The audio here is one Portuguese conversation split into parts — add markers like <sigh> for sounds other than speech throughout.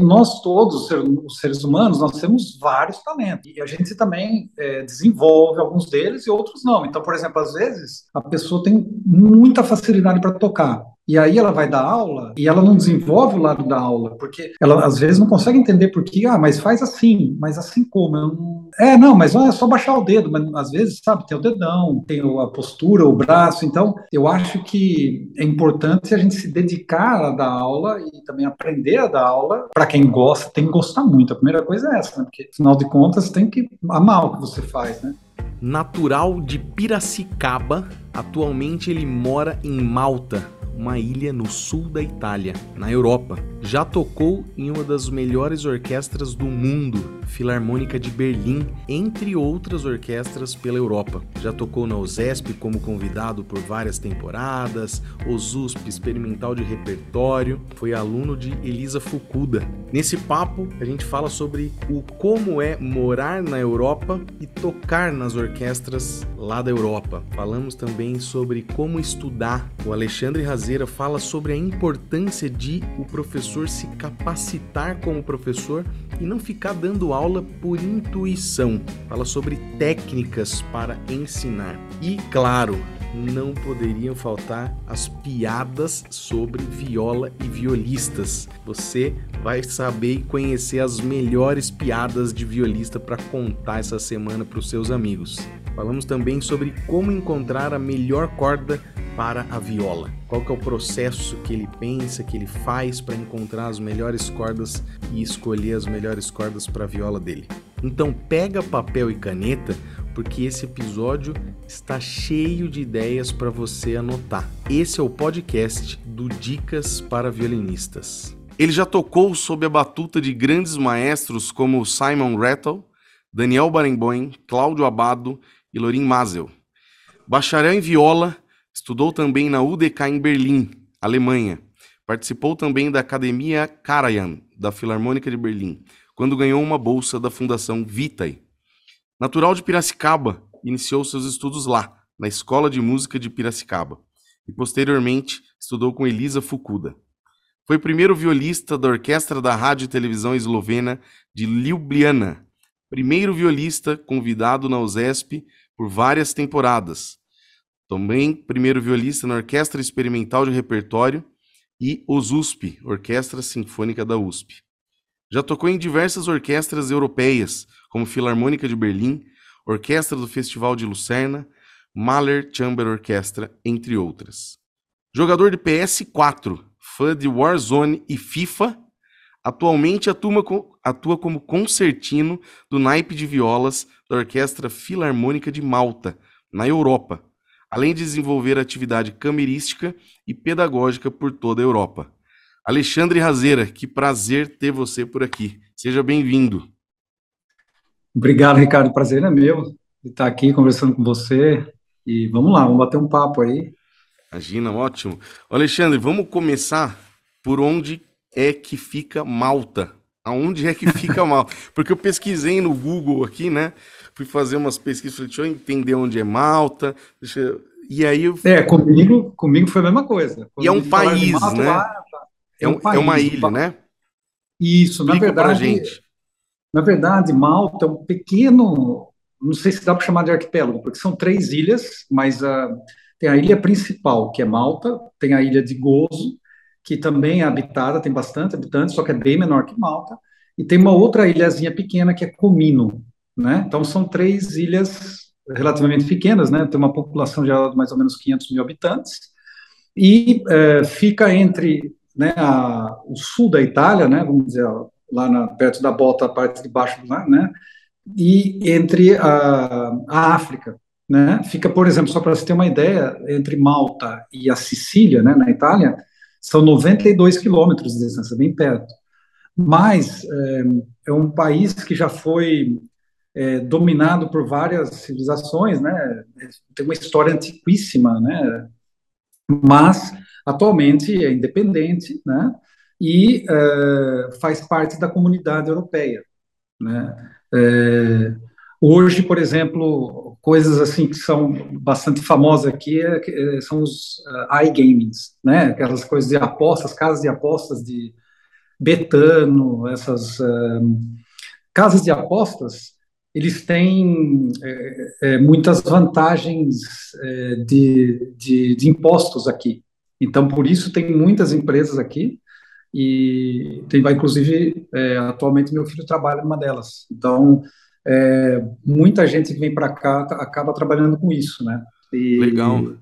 nós todos, os seres humanos, nós temos vários talentos e a gente também é, desenvolve alguns deles e outros não. Então, por exemplo, às vezes a pessoa tem muita facilidade para tocar, e aí ela vai dar aula e ela não desenvolve o lado da aula, porque ela às vezes não consegue entender por que, ah, mas faz assim, mas assim como? Não... É, não, mas é só baixar o dedo, mas às vezes, sabe, tem o dedão, tem a postura, o braço, então eu acho que é importante a gente se dedicar a dar aula e também aprender a dar aula. Para quem gosta, tem que gostar muito. A primeira coisa é essa, né? porque afinal de contas tem que amar o que você faz, né? Natural de Piracicaba, atualmente ele mora em Malta, uma ilha no sul da Itália, na Europa. Já tocou em uma das melhores orquestras do mundo, Filarmônica de Berlim, entre outras orquestras pela Europa. Já tocou na USESP como convidado por várias temporadas, OSUSP Experimental de Repertório, foi aluno de Elisa Fukuda. Nesse papo, a gente fala sobre o como é morar na Europa e tocar nas orquestras lá da Europa. Falamos também sobre como estudar. O Alexandre Razet fala sobre a importância de o professor se capacitar como professor e não ficar dando aula por intuição. Fala sobre técnicas para ensinar. E, claro, não poderiam faltar as piadas sobre viola e violistas. Você vai saber e conhecer as melhores piadas de violista para contar essa semana para os seus amigos. Falamos também sobre como encontrar a melhor corda para a viola. Qual que é o processo que ele pensa, que ele faz para encontrar as melhores cordas e escolher as melhores cordas para a viola dele. Então pega papel e caneta, porque esse episódio está cheio de ideias para você anotar. Esse é o podcast do Dicas para Violinistas. Ele já tocou sob a batuta de grandes maestros como Simon Rattle, Daniel Barenboim, Cláudio Abado e Lorin Mazel. Bacharel em viola, Estudou também na UDK em Berlim, Alemanha. Participou também da Academia Karajan, da Filarmônica de Berlim, quando ganhou uma bolsa da Fundação Vitae. Natural de Piracicaba, iniciou seus estudos lá, na Escola de Música de Piracicaba, e posteriormente estudou com Elisa Fukuda. Foi primeiro violista da Orquestra da Rádio e Televisão Eslovena de Ljubljana, primeiro violista convidado na USESP por várias temporadas, também primeiro violista na Orquestra Experimental de Repertório e OSUSP, Orquestra Sinfônica da USP. Já tocou em diversas orquestras europeias, como Filarmônica de Berlim, Orquestra do Festival de Lucerna, Mahler Chamber Orchestra, entre outras. Jogador de PS4, fã de Warzone e FIFA, atualmente atua, atua como concertino do naipe de violas da Orquestra Filarmônica de Malta, na Europa, além de desenvolver atividade camerística e pedagógica por toda a Europa. Alexandre Razeira, que prazer ter você por aqui. Seja bem-vindo. Obrigado, Ricardo. Prazer é meu estar aqui conversando com você. E vamos lá, vamos bater um papo aí. Imagina, ótimo. Alexandre, vamos começar por onde é que fica Malta. Aonde é que fica Malta? <laughs> Porque eu pesquisei no Google aqui, né? Fui fazer umas pesquisas, falei, deixa eu entender onde é Malta, eu... e aí eu... É, comigo, comigo foi a mesma coisa. Quando e é um país, Malta, né? Lá, é, um, é, um país, é, uma ilha, né? Isso, Explica na verdade. gente. Na verdade, Malta é um pequeno, não sei se dá para chamar de arquipélago, porque são três ilhas, mas uh, tem a ilha principal, que é Malta, tem a ilha de Gozo, que também é habitada, tem bastante habitantes, só que é bem menor que Malta, e tem uma outra ilhazinha pequena que é Comino, né? Então, são três ilhas relativamente pequenas, né? tem uma população de mais ou menos 500 mil habitantes, e é, fica entre né, a, o sul da Itália, né, vamos dizer, lá na, perto da bota, a parte de baixo, né, e entre a, a África. Né? Fica, por exemplo, só para você ter uma ideia, entre Malta e a Sicília, né, na Itália, são 92 quilômetros de distância, bem perto. Mas é, é um país que já foi é, dominado por várias civilizações, né? Tem uma história antiquíssima, né? Mas atualmente é independente, né? E é, faz parte da comunidade europeia, né? É, hoje, por exemplo, coisas assim que são bastante famosas aqui é, é são os uh, iGamings, né? Aquelas coisas de apostas, casas de apostas de Betano, essas uh, casas de apostas, eles têm é, é, muitas vantagens é, de, de, de, impostos aqui. Então, por isso, tem muitas empresas aqui, e tem, inclusive, é, atualmente, meu filho trabalha numa delas. Então, é, muita gente que vem para cá acaba trabalhando com isso, né? E, Legal.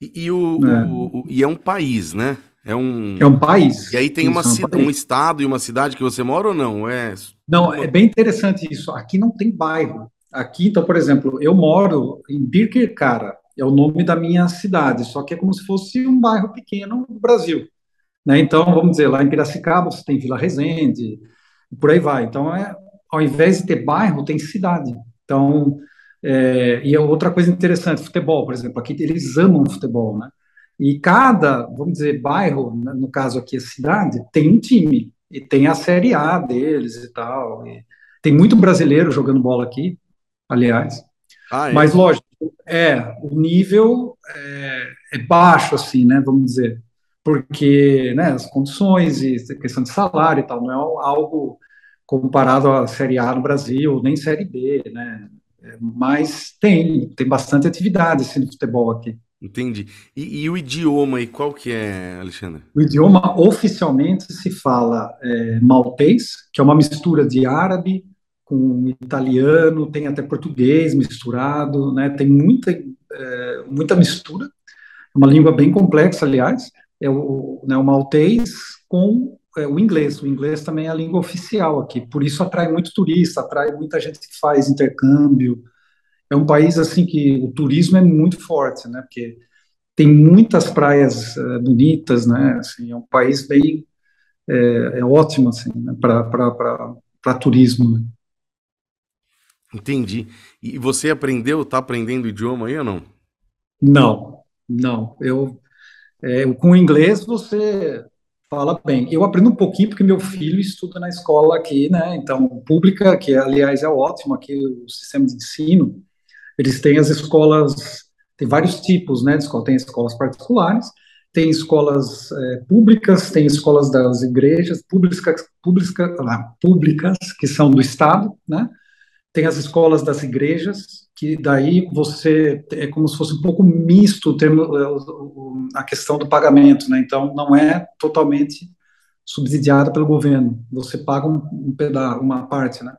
E, e o, é. o, o, e é um país, né? É um... é um país. E aí tem uma, é um, um, estado e uma cidade que você mora ou não? É... Não, é bem interessante isso. Aqui não tem bairro. Aqui, então, por exemplo, eu moro em Birkirkara, é o nome da minha cidade, só que é como se fosse um bairro pequeno do Brasil. Né? Então, vamos dizer, lá em Piracicaba você tem Vila Resende, por aí vai. Então, é, ao invés de ter bairro, tem cidade. Então, é, e é outra coisa interessante, futebol, por exemplo, aqui eles amam futebol, né? E cada, vamos dizer, bairro, né, no caso aqui a cidade, tem um time, e tem a Série A deles e tal. E tem muito brasileiro jogando bola aqui, aliás. Ah, é? Mas, lógico, é, o nível é, é, baixo, assim, né, vamos dizer, porque, né, as condições e questão de salário e tal, não é algo comparado à Série A no Brasil, nem Série B, né, é, mas tem, tem bastante atividade, assim, no futebol aqui. Entendi. E, e, o idioma aí, qual que é, Alexandre? O idioma oficialmente se fala é, maltês, que é uma mistura de árabe com italiano, tem até português misturado, né? Tem muita, é, muita mistura. É uma língua bem complexa, aliás. É o, né, o maltês com é, o inglês. O inglês também é a língua oficial aqui. Por isso atrai muito turista, atrai muita gente que faz intercâmbio, é um país assim que o turismo é muito forte, né? Porque tem muitas praias uh, bonitas, né? Assim, é um país bem é, é ótimo assim né? para turismo. Né? Entendi. E você aprendeu, está aprendendo idioma aí ou não? Não, não. Eu, é, com inglês você fala bem. Eu aprendo um pouquinho porque meu filho estuda na escola aqui, né? Então, pública, que aliás é ótimo aqui o sistema de ensino. Eles têm as escolas, tem vários tipos, né, de escola. Tem escolas particulares, tem escolas é, públicas, tem escolas das igrejas públicas, pública, ah, públicas que são do Estado, né? Tem as escolas das igrejas, que daí você é como se fosse um pouco misto termo, é, a questão do pagamento, né? Então não é totalmente subsidiada pelo governo. Você paga um, um pedaço, uma parte, né?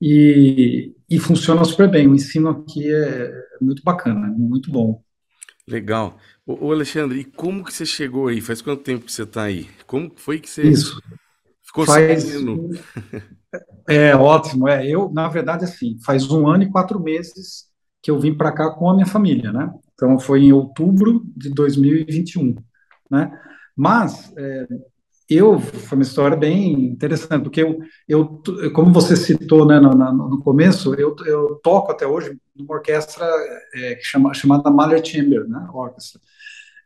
E, e funciona super bem. O ensino aqui é muito bacana, muito bom. Legal. Ô, Alexandre, e como que você chegou aí? Faz quanto tempo que você está aí? Como foi que você Isso. ficou faz, sabendo? <laughs> É ótimo. É, eu, na verdade, assim, faz um ano e quatro meses que eu vim para cá com a minha família, né? Então foi em outubro de 2021, né? Mas é, eu foi uma história bem interessante porque eu, eu como você citou né, no, no começo eu, eu toco até hoje numa orquestra é, que chama, chamada Mahler Chamber né, Orchestra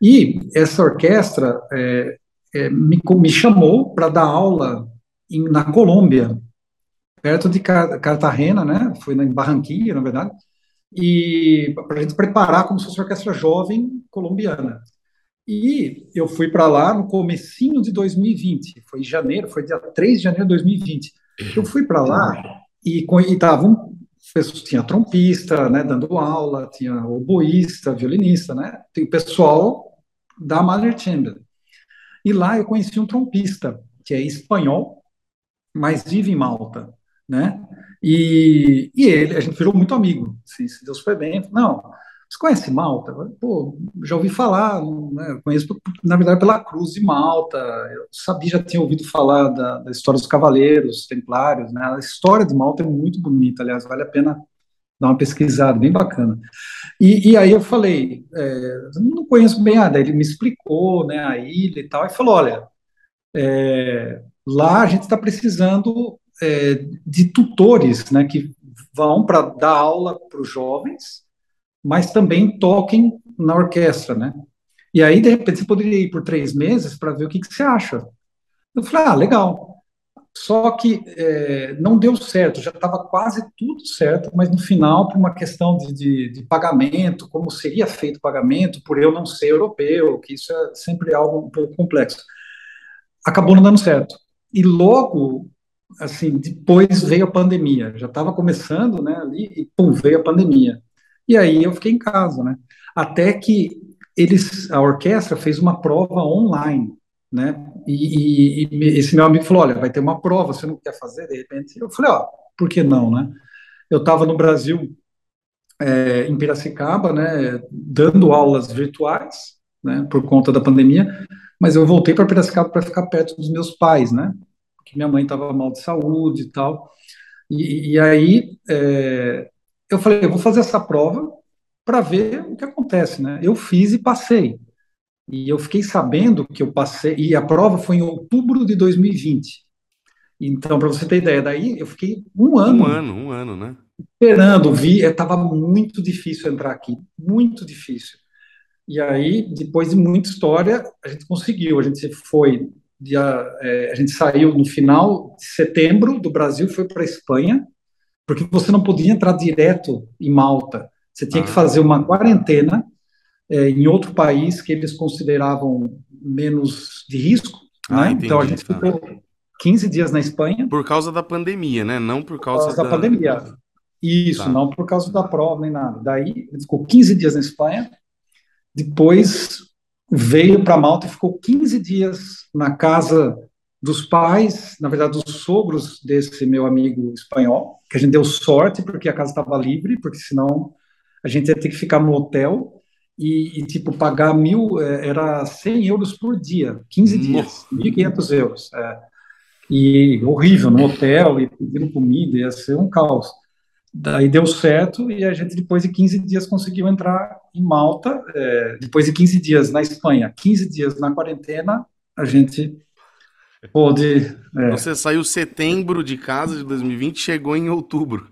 e essa orquestra é, é, me, me chamou para dar aula em, na Colômbia perto de Cartagena né foi em Barranquilla na verdade e para a gente preparar como se fosse uma orquestra jovem colombiana e eu fui para lá no comecinho de 2020, foi em janeiro, foi dia 3 de janeiro de 2020. Eu fui para lá e estavam tinha trompista, né, dando aula, tinha oboísta, violinista, né, tem o pessoal da Mahler Chamber. E lá eu conheci um trompista, que é espanhol, mas vive em Malta, né, e, e ele, a gente virou muito amigo, se Deus foi bem, não, você conhece Malta? Pô, já ouvi falar, né? conheço, na verdade, pela Cruz de Malta. Eu sabia, já tinha ouvido falar da, da história dos cavaleiros templários, né? A história de Malta é muito bonita, aliás, vale a pena dar uma pesquisada, bem bacana. E, e aí eu falei, é, não conheço bem a, ele me explicou, né, a ilha e tal, e falou, olha, é, lá a gente está precisando é, de tutores, né, que vão para dar aula para os jovens, mas também toquem na orquestra, né? E aí, de repente, você poderia ir por três meses para ver o que, que, você acha. Eu falei, ah, legal. Só que é, não deu certo, já estava quase tudo certo, mas no final, por uma questão de, de, de, pagamento, como seria feito o pagamento, por eu não ser europeu, que isso é sempre algo um pouco complexo. acabou não dando certo. E logo, assim, depois veio a pandemia. Já estava começando, né, ali, e pum, veio a pandemia. E aí eu fiquei em casa, né? Até que eles, a orquestra fez uma prova online, né? E, e, e, esse meu amigo falou, olha, vai ter uma prova, você não quer fazer? De repente, eu falei, ó, por que não, né? Eu estava no Brasil, é, em Piracicaba, né, dando aulas virtuais, né, por conta da pandemia, mas eu voltei para Piracicaba para ficar perto dos meus pais, né? Porque minha mãe estava mal de saúde e tal. E, e aí é, eu falei, eu vou fazer essa prova para ver o que acontece, né? Eu fiz e passei. E eu fiquei sabendo que eu passei, e a prova foi em outubro de 2020. Então, para você ter ideia, daí eu fiquei um ano. Um ano, um ano, né? Esperando, vi, estava muito difícil entrar aqui, muito difícil. E aí, depois de muita história, a gente conseguiu. A gente foi, dia, é, a gente saiu no final de setembro do Brasil, foi para a Espanha, porque você não podia entrar direto em Malta. Você tinha ah. que fazer uma quarentena é, em outro país que eles consideravam menos de risco. Ah, né? entendi, então a gente tá. ficou 15 dias na Espanha. Por causa da pandemia, né? Não por causa, por causa da... da... pandemia. Isso, tá. não por causa da prova nem nada. Daí, ficou 15 dias na Espanha, depois veio para Malta e ficou 15 dias na casa dos pais, na verdade, dos sogros desse meu amigo espanhol, que a gente deu sorte porque a casa estava livre, porque senão a gente ia ter que ficar no hotel e, e tipo, pagar mil, é, era 100 euros por dia, 15 dias, 1.500 euros. É. E horrível, no hotel, e pedindo comida, ia ser um caos. Daí deu certo e a gente, depois de 15 dias, conseguiu entrar em Malta. É, depois de 15 dias na Espanha, 15 dias na quarentena, a gente pôde. É... Você saiu setembro de casa de 2020 chegou em outubro.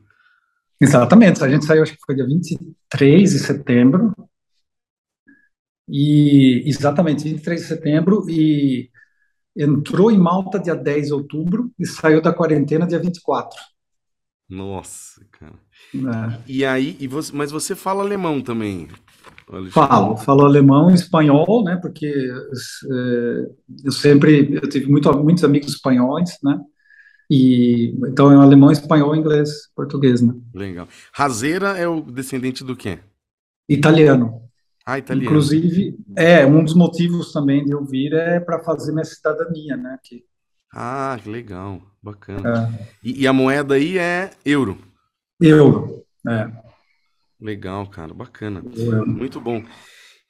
Exatamente, a gente saiu, acho que foi dia 23 de setembro. E exatamente, 23 de setembro, e entrou em Malta dia 10 de outubro e saiu da quarentena dia 24. Nossa, cara. É. E aí, e você, mas você fala alemão também? Alexandre? Falo, falo alemão e espanhol, né? Porque é, eu sempre eu tive muito, muitos amigos espanhóis, né? E então é alemão, espanhol, inglês, português, né? Legal. Razeira é o descendente do quê? Italiano. Ah, italiano. Inclusive, é um dos motivos também de eu vir é para fazer minha cidadania, né? Que ah, que legal, bacana. É. E, e, a moeda aí é euro? Euro, é. Legal, cara, bacana. Euro. Muito bom.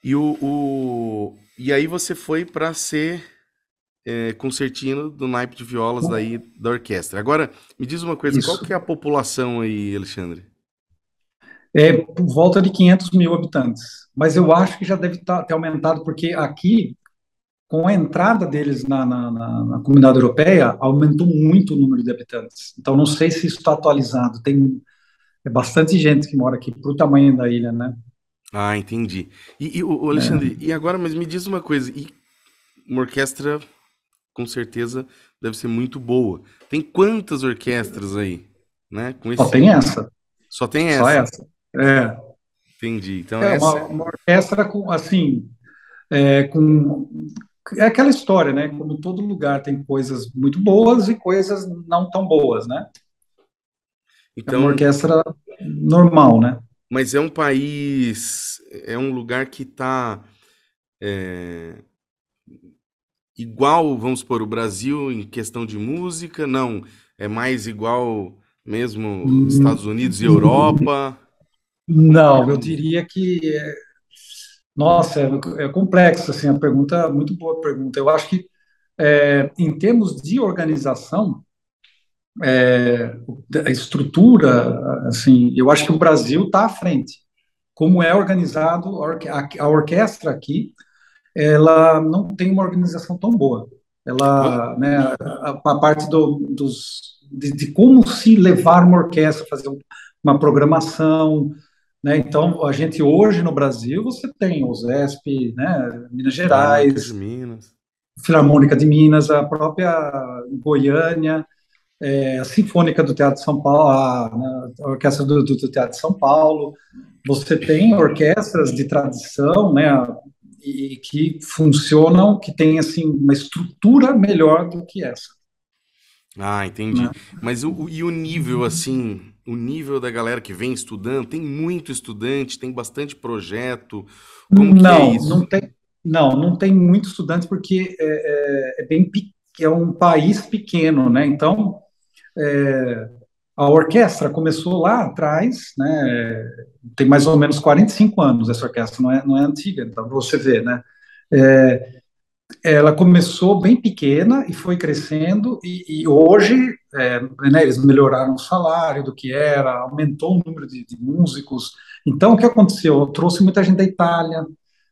E, o, o, e aí você foi para ser é, concertino do naipe de violas daí da orquestra. Agora, me diz uma coisa, Isso. qual que é a população aí, Alexandre? É por volta de 500 mil habitantes. Mas eu acho que já deve tá, ter aumentado, porque aqui com a entrada deles na, na, na, na, comunidade europeia, aumentou muito o número de habitantes. Então, não sei se isso está atualizado. Tem é bastante gente que mora aqui, para o tamanho da ilha, né? Ah, entendi. E, e o Alexandre, é. e agora, mas me diz uma coisa, e uma orquestra, com certeza, deve ser muito boa. Tem quantas orquestras aí? Né? Com esse... Só tem essa. Só tem essa? Só essa, é. Entendi. Então, é essa... uma, uma orquestra com, assim, é, com é aquela história, né? Como todo lugar tem coisas muito boas e coisas não tão boas, né? Então, é uma orquestra normal, né? Mas é um país, é um lugar que está é, igual, vamos supor, o Brasil em questão de música? Não, é mais igual mesmo. Estados Unidos e Europa? Não, eu diria que é, nossa, é, é complexo, assim, a pergunta, muito boa pergunta. Eu acho que, é, em termos de organização, é, a estrutura, assim, eu acho que o Brasil está à frente. Como é organizado, a, orquestra aqui, ela não tem uma organização tão boa. Ela, né, a, a parte do, dos, de, de, como se levar uma orquestra, fazer uma programação, né? Então, a gente hoje no Brasil, você tem o ZESP, né? Minas Gerais, Minas. Filarmônica de Minas, a própria Goiânia, é, a Sinfônica do Teatro de São Paulo, a, né, a Orquestra do, do, Teatro de São Paulo, você tem orquestras de tradição, né? e que funcionam, que têm assim uma estrutura melhor do que essa. Ah, entendi. Né? Mas o, e o nível assim, o nível da galera que vem estudando, tem muito estudante, tem bastante projeto. Como não, é não tem, não, não tem muito estudante porque é, é, é bem é um país pequeno, né? Então é, a orquestra começou lá atrás, né? Tem mais ou menos 45 anos essa orquestra, não é, não é antiga, então você vê, né? É, ela começou bem pequena e foi crescendo e, e hoje é, né, eles melhoraram o salário do que era, aumentou o número de, de músicos. Então o que aconteceu? Trouxe muita gente da Itália,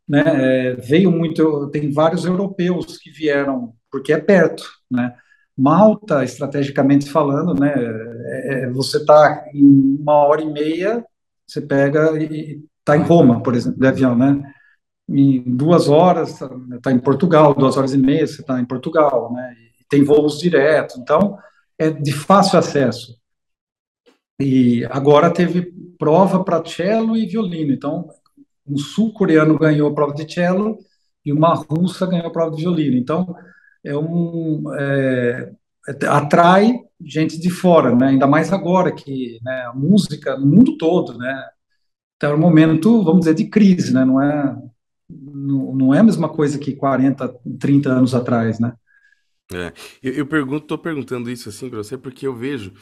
né? É, veio muito, tem vários europeus que vieram porque é perto, né? Malta, estrategicamente falando, né? É, é você está em uma hora e meia, você pega e está em Roma, por exemplo, de avião, né? Em duas horas está tá em Portugal, duas horas e meia você está em Portugal, né? E tem voos diretos, então é de fácil acesso. E agora teve prova para cello e violino, então um sul-coreano ganhou a prova de cello e uma russa ganhou a prova de violino. Então é um é, atrai gente de fora, né? Ainda mais agora que né, a música no mundo todo, né? Está um momento, vamos dizer, de crise, né? Não é não, não é a mesma coisa que 40, 30 anos atrás, né? É, eu, eu pergunto, tô perguntando isso assim para você porque eu vejo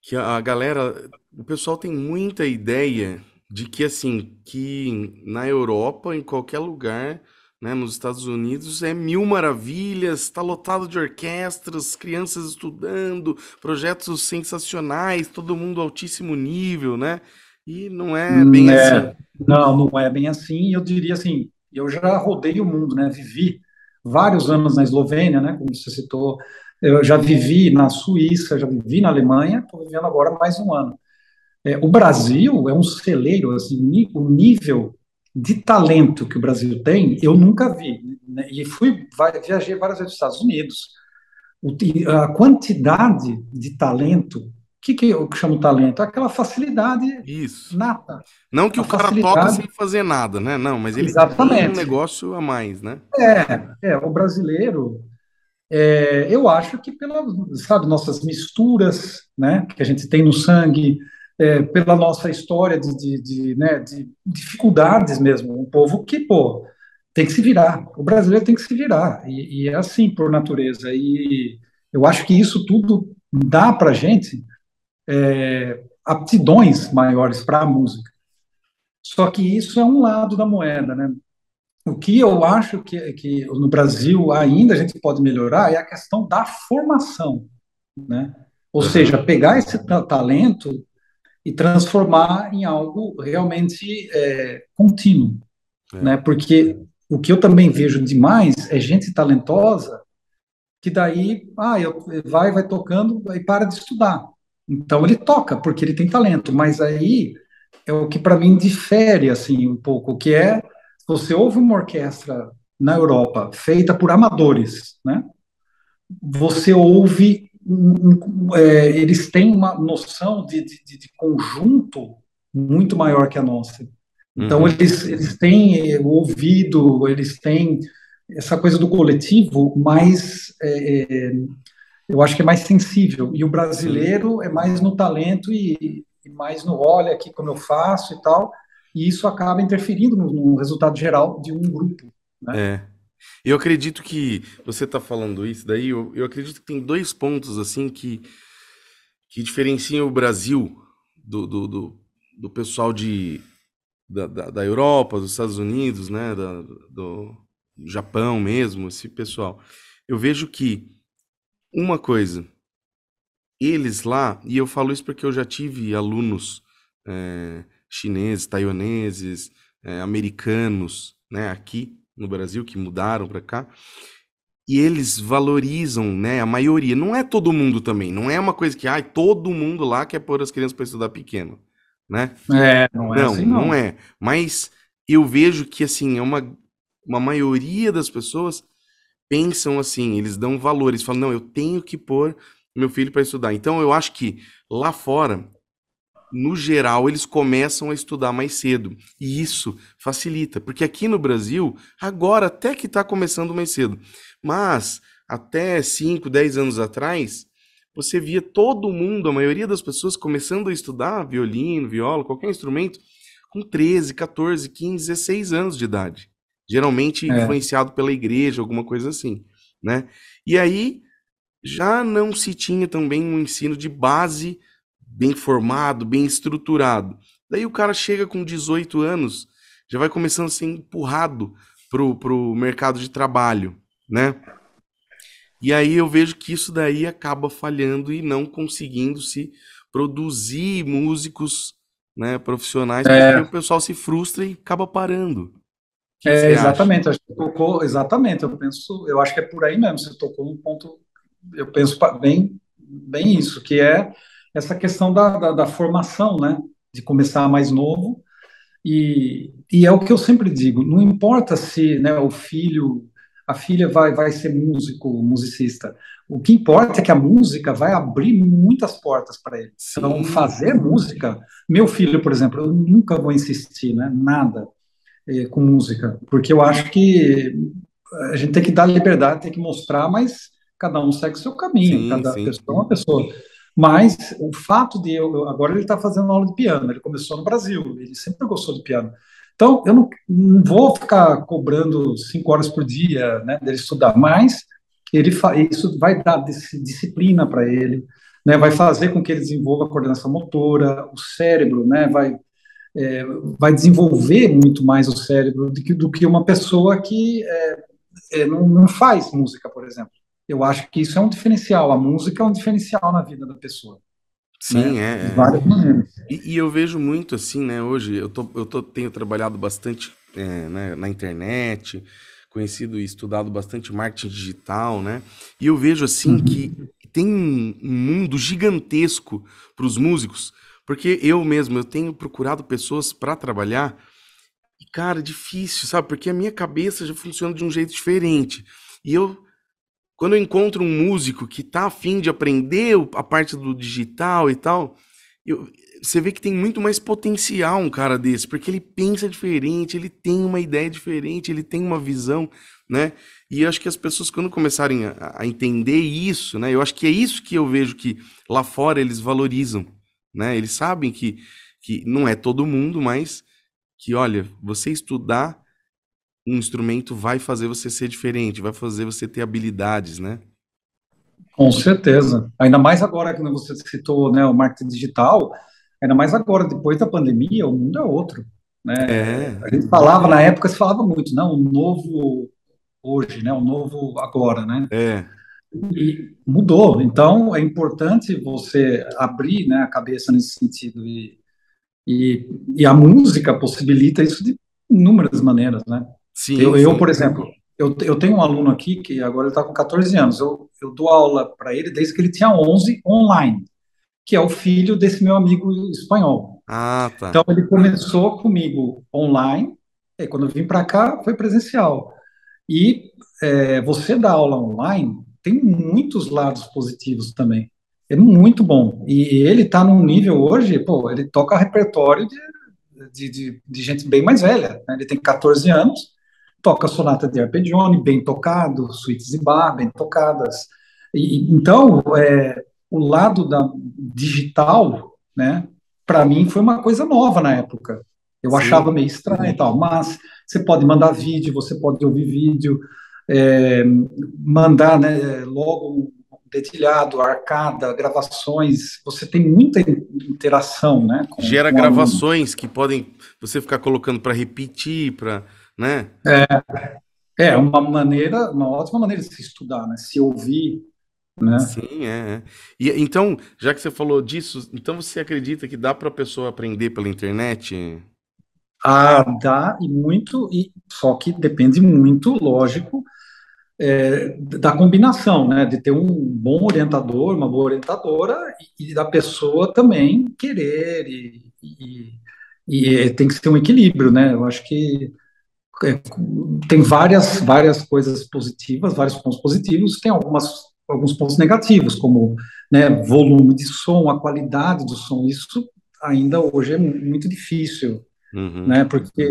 que a, a galera, o pessoal tem muita ideia de que assim, que na Europa, em qualquer lugar, né, nos Estados Unidos é mil maravilhas, está lotado de orquestras, crianças estudando, projetos sensacionais, todo mundo altíssimo nível, né? E não é bem é, assim. Não, não é bem assim. Eu diria assim, eu já rodei o mundo, né? Vivi vários anos na Eslovênia, né? Como você citou, eu já vivi na Suíça, já vivi na Alemanha, estou vivendo agora mais um ano. É, o Brasil é um celeiro, assim, o nível de talento que o Brasil tem, eu nunca vi. Né? E fui, viajei várias vezes para os Estados Unidos. O, a quantidade de talento, o que, que eu chamo talento? Aquela facilidade Isso. nata. Não que a o cara toca sem fazer nada, né? Não, mas ele Exatamente. tem um negócio a mais, né? É, é o brasileiro, é, eu acho que pela, sabe, nossas misturas, né, que a gente tem no sangue, é, pela nossa história de, de, de, né, de, dificuldades mesmo. Um povo que, pô, tem que se virar. O brasileiro tem que se virar. E, e é assim por natureza. E eu acho que isso tudo dá para a gente é, aptidões maiores para a música. Só que isso é um lado da moeda, né? O que eu acho que, que no Brasil ainda a gente pode melhorar é a questão da formação, né? Ou seja, pegar esse talento e transformar em algo realmente é, contínuo, é. né? Porque o que eu também vejo demais é gente talentosa que daí, ah, eu, vai, vai tocando e para de estudar. Então ele toca porque ele tem talento, mas aí é o que para mim difere assim um pouco, que é você ouve uma orquestra na Europa feita por amadores, né? Você ouve é, eles têm uma noção de, de, de, conjunto muito maior que a nossa. Então, uhum. eles, eles têm é, o ouvido, eles têm essa coisa do coletivo mais, é, é, eu acho que é mais sensível. E o brasileiro é mais no talento e, e, mais no olha aqui como eu faço e tal. E isso acaba interferindo no, no resultado geral de um grupo. Né? É. Eu acredito que você está falando isso daí, eu, eu acredito que tem dois pontos assim que, que diferenciam o Brasil do, do, do, do pessoal de, da, da, da, Europa, dos Estados Unidos, né, da, do Japão mesmo, esse pessoal. Eu vejo que uma coisa, eles lá, e eu falo isso porque eu já tive alunos é, chineses, taiwaneses, é, americanos, né, aqui, no Brasil que mudaram para cá. E eles valorizam, né? A maioria. Não é todo mundo também. Não é uma coisa que, ai, todo mundo lá quer pôr as crianças para estudar pequeno, né? É, não é não, assim, não. não é. Mas eu vejo que, assim, é uma, uma maioria das pessoas pensam assim, eles dão valores, falam, não, eu tenho que pôr meu filho para estudar. Então, eu acho que lá fora, no geral, eles começam a estudar mais cedo. E isso facilita, porque aqui no Brasil, agora até que está começando mais cedo, mas até 5, 10 anos atrás, você via todo mundo, a maioria das pessoas, começando a estudar violino, viola, qualquer instrumento, com 13, 14, 15, 16 anos de idade. Geralmente é. influenciado pela igreja, alguma coisa assim, né? E aí já não se tinha também um ensino de base bem formado, bem estruturado. Daí o cara chega com 18 anos, já vai começando a ser empurrado pro, pro mercado de trabalho, né? E aí eu vejo que isso daí acaba falhando e não conseguindo se produzir músicos né, profissionais, é. porque o pessoal se frustra e acaba parando. É, exatamente, acho que tocou, exatamente, eu penso, eu acho que é por aí mesmo, você tocou um ponto, eu penso bem, bem isso, que é essa questão da, da, da, formação, né? De começar mais novo. E, e é o que eu sempre digo: não importa se né, o filho, a filha vai, vai ser músico, musicista. O que importa é que a música vai abrir muitas portas para ele. Sim. Então, fazer música, meu filho, por exemplo, eu nunca vou insistir, né? Nada eh, com música, porque eu acho que a gente tem que dar liberdade, tem que mostrar, mas cada um segue seu caminho, sim, cada sim. pessoa é uma pessoa. Mas o fato de eu. Agora ele está fazendo aula de piano, ele começou no Brasil, ele sempre gostou de piano. Então, eu não, não vou ficar cobrando cinco horas por dia né, dele estudar, mas ele isso vai dar disciplina para ele, né, vai fazer com que ele desenvolva a coordenação motora, o cérebro, né, vai, é, vai desenvolver muito mais o cérebro do que, do que uma pessoa que é, é, não, não faz música, por exemplo. Eu acho que isso é um diferencial. A música é um diferencial na vida da pessoa. Sim, né? é. De várias maneiras. E, e, eu vejo muito assim, né? Hoje eu, tô, eu tô, tenho trabalhado bastante é, né, na internet, conhecido e estudado bastante marketing digital, né? E eu vejo assim uhum. que tem um mundo gigantesco para os músicos, porque eu mesmo eu tenho procurado pessoas para trabalhar e cara, difícil, sabe? Porque a minha cabeça já funciona de um jeito diferente. E eu quando eu encontro um músico que tá afim de aprender a parte do digital e tal, eu, você vê que tem muito mais potencial um cara desse, porque ele pensa diferente, ele tem uma ideia diferente, ele tem uma visão, né? E eu acho que as pessoas, quando começarem a, a, entender isso, né? Eu acho que é isso que eu vejo que lá fora eles valorizam, né? Eles sabem que, que não é todo mundo, mas que, olha, você estudar um instrumento vai fazer você ser diferente, vai fazer você ter habilidades, né? Com certeza. Ainda mais agora que você citou né, o marketing digital, ainda mais agora, depois da pandemia, o mundo é outro. Né? É. A gente falava, na época se falava muito, não, o novo hoje, né, o novo agora, né? É. E mudou. Então, é importante você abrir né, a cabeça nesse sentido. E, e, e a música possibilita isso de inúmeras maneiras, né? Sim, eu, sim. eu, por exemplo, eu, eu tenho um aluno aqui que agora ele está com 14 anos. Eu, eu dou aula para ele desde que ele tinha 11 online, que é o filho desse meu amigo espanhol. Ah, tá. Então ele começou comigo online, e quando eu vim para cá foi presencial. E é, você dar aula online tem muitos lados positivos também. É muito bom. E ele está num nível hoje, pô, ele toca repertório de, de, de, de gente bem mais velha. Né? Ele tem 14 anos toca sonata de arpeggione, bem tocado, suítes de bar, bem tocadas. E, então, é, o lado da digital, né, para mim foi uma coisa nova na época. Eu Sim. achava meio estranho e tal, mas você pode mandar vídeo, você pode ouvir vídeo, é, mandar né, logo dedilhado, arcada, gravações, você tem muita interação, né? Com, Gera com gravações que podem você ficar colocando para repetir, para né? É, é uma maneira, uma ótima maneira de se estudar, né? Se ouvir, né? Sim, é. é. E então, já que você falou disso, então você acredita que dá para a pessoa aprender pela internet? Ah, dá e muito, e só que depende muito, lógico, é, da combinação, né? De ter um bom orientador, uma boa orientadora e, e da pessoa também querer e, e, e tem que ser um equilíbrio, né? Eu acho que é, tem várias, várias coisas positivas, vários pontos positivos, tem algumas, alguns pontos negativos, como né, volume de som, a qualidade do som, isso ainda hoje é muito difícil, uhum. né? Porque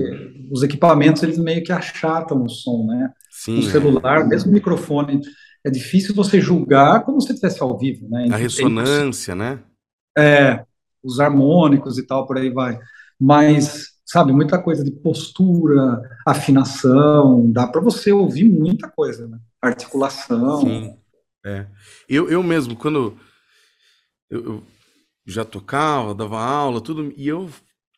os equipamentos eles meio que achatam o som, né? Sim, o é. celular, é. mesmo o microfone, é difícil você julgar como se estivesse ao vivo, né? A ressonância, né? É, os harmônicos e tal, por aí vai. Mas, sabe, muita coisa de postura, afinação, dá para você ouvir muita coisa, né? Articulação. Sim, é. Eu, eu mesmo, quando eu, eu já tocava, dava aula, tudo, e eu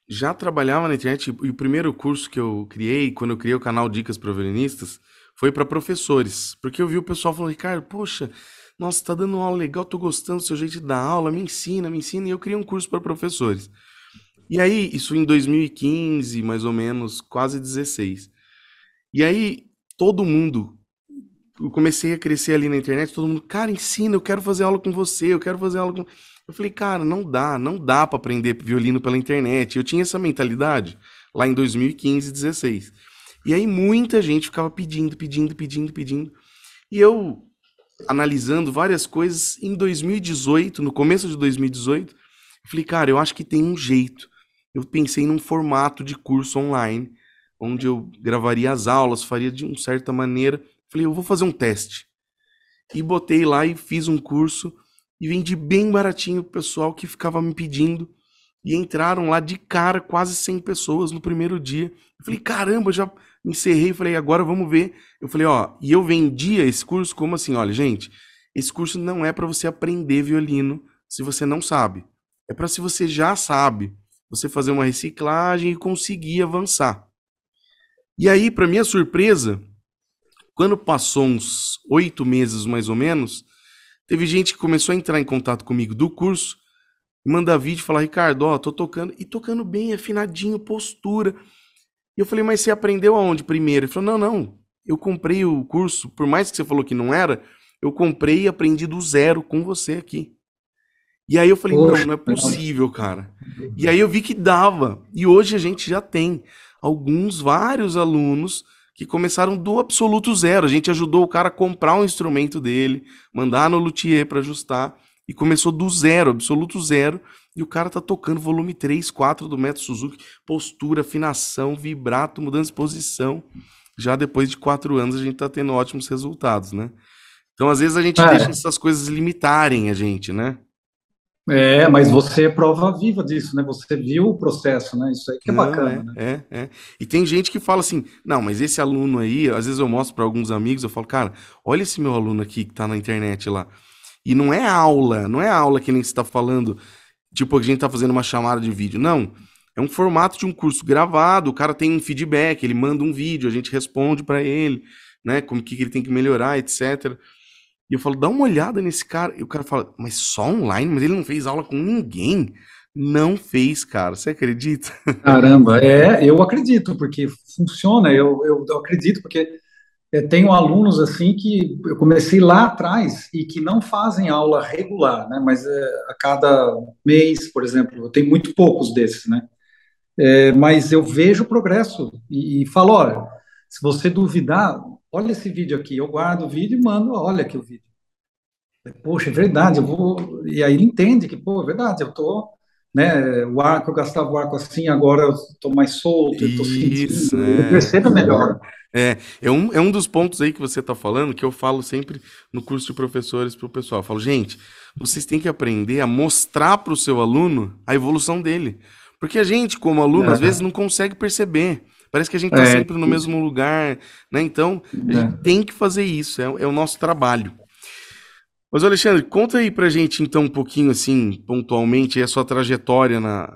já trabalhava na internet, e o primeiro curso que eu criei, quando eu criei o canal Dicas para Violinistas, foi para professores, porque eu vi o pessoal falando, Ricardo, poxa, nossa, tá dando aula legal, tô gostando do seu jeito de dar aula, me ensina, me ensina, e eu criei um curso para professores. E aí, isso em 2015, mais ou menos, quase 16. E aí, todo mundo, eu comecei a crescer ali na internet, todo mundo, cara, ensina, eu quero fazer aula com você, eu quero fazer aula com... Eu falei, cara, não dá, não dá para aprender violino pela internet. Eu tinha essa mentalidade lá em 2015, 16. E aí muita gente ficava pedindo, pedindo, pedindo, pedindo. E eu, analisando várias coisas, em 2018, no começo de 2018, eu falei, cara, eu acho que tem um jeito. Eu pensei num formato de curso online, onde eu gravaria as aulas, faria de uma certa maneira. Falei, eu vou fazer um teste. E botei lá e fiz um curso e vendi bem baratinho pro pessoal que ficava me pedindo. E entraram lá de cara quase 100 pessoas no primeiro dia. Eu falei, caramba, já encerrei, falei, agora vamos ver. Eu falei, ó, e eu vendia esse curso como assim, olha, gente, esse curso não é para você aprender violino se você não sabe. É para se você já sabe, você fazer uma reciclagem e conseguir avançar. E aí, para minha surpresa, quando passou uns oito meses mais ou menos, teve gente que começou a entrar em contato comigo do curso, mandar vídeo, falar, Ricardo, ó, tô tocando, e tocando bem, afinadinho, postura. E eu falei, mas você aprendeu aonde primeiro? Ele falou, não, não, eu comprei o curso, por mais que você falou que não era, eu comprei e aprendi do zero com você aqui. E aí eu falei, Poxa, não, não é possível, cara. E aí eu vi que dava. E hoje a gente já tem alguns, vários alunos que começaram do absoluto zero. A gente ajudou o cara a comprar um instrumento dele, mandar no luthier para ajustar e começou do zero, absoluto zero. E o cara tá tocando volume 3, 4 do Metro Suzuki, postura, afinação, vibrato, mudança de posição. Já depois de quatro anos a gente tá tendo ótimos resultados, né? Então, às vezes, a gente é. deixa essas coisas limitarem a gente, né? É, mas você é prova viva disso, né? Você viu o processo, né? Isso aí que é não, bacana, é, né? É, é. E tem gente que fala assim, não, mas esse aluno aí, às vezes eu mostro para alguns amigos, eu falo, cara, olha esse meu aluno aqui que tá na internet lá. E não é aula, não é aula que nem você tá falando, Tipo, a gente tá fazendo uma chamada de vídeo. Não. É um formato de um curso gravado, o cara tem um feedback, ele manda um vídeo, a gente responde para ele, né? Como que ele tem que melhorar, etc. E eu falo, dá uma olhada nesse cara. E o cara fala, mas só online? Mas ele não fez aula com ninguém. Não fez, cara. Você acredita? <laughs> Caramba, é, eu acredito, porque funciona. Eu, eu, eu acredito, porque eu tenho alunos assim que eu comecei lá atrás e que não fazem aula regular, né? Mas é, a cada mês, por exemplo, eu tenho muito poucos desses, né? É, mas eu vejo o progresso e, e, falo, olha, se você duvidar, olha esse vídeo aqui, eu guardo o vídeo e mando, olha aqui o vídeo. Poxa, é verdade, eu vou. E aí ele entende que, pô, é verdade, eu tô, né? O arco, eu gastava o arco assim, agora eu tô mais solto, eu tô sentindo, é. eu percebo melhor. É, é um, é um dos pontos aí que você está falando que eu falo sempre no curso de professores para o pessoal. Eu falo, gente, vocês têm que aprender a mostrar para o seu aluno a evolução dele. Porque a gente, como aluno, é. às vezes não consegue perceber. Parece que a gente está é. sempre no mesmo lugar, né? Então, a gente é. tem que fazer isso, é, é o nosso trabalho. Mas, Alexandre, conta aí pra gente, então, um pouquinho, assim, pontualmente, a sua trajetória na,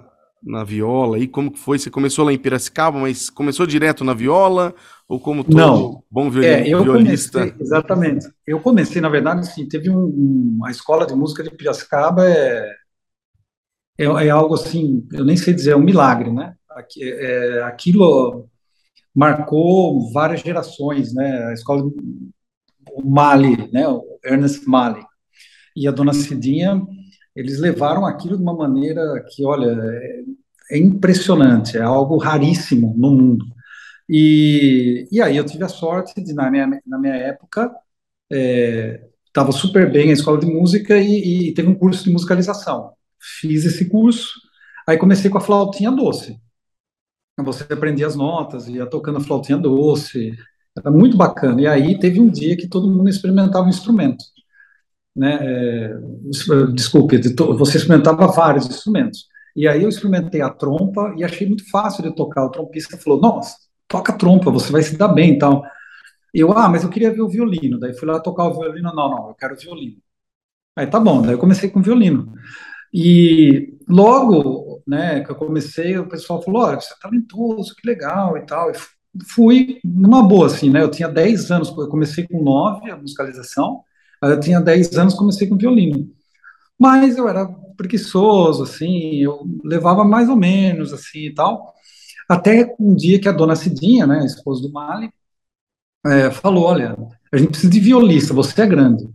na viola e como que foi? Você começou lá em Piracicaba, mas começou direto na viola ou como todo Não, bom é, eu violista? Comecei, exatamente. Eu comecei, na verdade, assim, teve um, um, a escola de música de Piracicaba é, é, é, algo assim, eu nem sei dizer, é um milagre, né? É, aquilo marcou várias gerações, né? A escola o Mali, né? O Ernest Mali e a Dona Cidinha eles levaram aquilo de uma maneira que, olha, é, é impressionante, é algo raríssimo no mundo. E, e aí eu tive a sorte de, na minha, na minha época, estava é, super bem a escola de música e, e, teve um curso de musicalização. Fiz esse curso, Aí comecei com a flautinha doce. Você aprendia as notas, ia tocando a flautinha doce, era muito bacana. E aí teve um dia que todo mundo experimentava um instrumento. Né? É, desculpe, você experimentava vários instrumentos. E aí eu experimentei a trompa e achei muito fácil de tocar. O trompista falou: Nossa, toca trompa, você vai se dar bem e. Eu, ah, mas eu queria ver o violino. Daí fui lá tocar o violino. Não, não, eu quero violino. Aí tá bom, daí eu comecei com violino. E logo, né, que eu comecei, o pessoal falou: Olha, você é talentoso, que legal e tal. E fui numa boa, assim, né? Eu tinha 10 anos, eu comecei com 9 a musicalização, eu tinha 10 anos, comecei com violino. Mas eu era preguiçoso, assim, eu levava mais ou menos, assim, e tal. Até um dia que a dona Cidinha, né, a esposa do Mali, é, falou, olha, a gente precisa de violista, você é grande,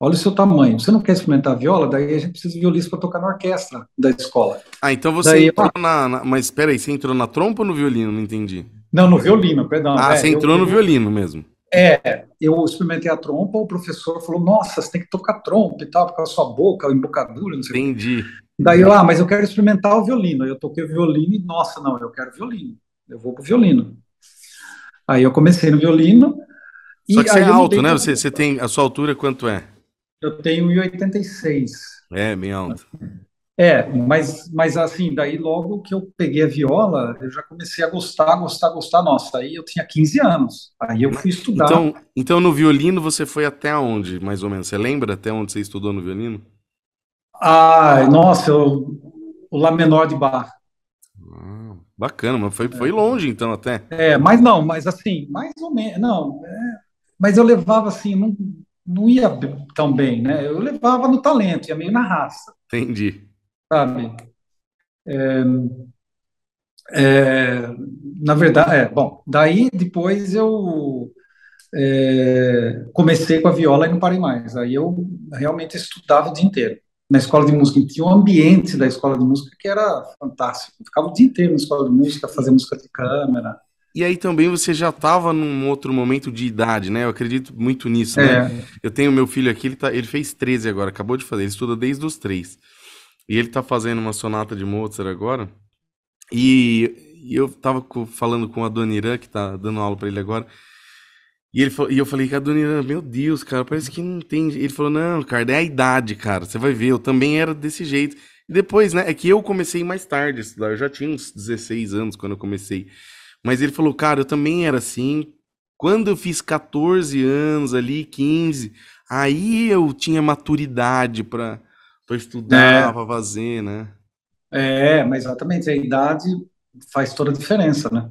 olha o seu tamanho, você não quer experimentar a viola? Daí a gente precisa de violista para tocar na orquestra da escola. Ah, então você Daí, entrou na, na, Mas espera aí, você entrou na trompa ou no violino? Não entendi. Não, no violino, perdão. Ah, é, você entrou eu, no violino mesmo. É, eu experimentei a trompa, o professor falou, nossa, você tem que tocar trompa e tal, porque a sua boca, a embocadura, não sei Entendi. Daí eu, ah, mas eu quero experimentar o violino. Aí eu toquei o violino e, nossa, não, eu quero violino. Eu vou pro violino. Aí eu comecei no violino. Só que você é alto, né? Você, você tem, a sua altura quanto é? Eu tenho 1,86. É, bem alto. É, mas, mas assim, daí logo que eu peguei a viola, eu já comecei a gostar, gostar, gostar. Nossa, aí eu tinha 15 anos. Aí eu fui estudar. Então, então no violino você foi até onde, mais ou menos? Você lembra até onde você estudou no violino? Ah, nossa, eu, o Lá menor de Bar. Ah, bacana, mas foi, foi longe então até. É, mas não, mas assim, mais ou menos, não. É, mas eu levava assim, não, não ia tão bem, né? Eu levava no talento, ia meio na raça. Entendi sabe? É, é, na verdade, é, bom, daí depois eu é, comecei com a viola e não parei mais. Aí eu realmente estudava o dia inteiro na escola de música. Tinha um ambiente da escola de música que era fantástico. Eu ficava o dia inteiro na escola de música, fazendo música de câmera. E aí também você já estava num outro momento de idade, né? Eu acredito muito nisso, né? É. Eu tenho meu filho aqui, ele, tá, ele fez 13 agora, acabou de fazer, ele estuda desde os 3. E ele tá fazendo uma sonata de Mozart agora. E, e eu tava falando com a Dona Irã, que tá dando aula para ele agora. E, ele, e eu falei que a Dona Irã, meu Deus, cara, parece que não tem. Ele falou, não, cara, é a idade, cara. Você vai ver, eu também era desse jeito. E depois, né, é que eu comecei mais tarde a estudar. Eu já tinha uns 16 anos quando eu comecei. Mas ele falou, cara, eu também era assim. Quando eu fiz 14 anos ali, 15, aí eu tinha maturidade para estudar, é. para fazer, né? É, mas exatamente, a idade faz toda a diferença, né?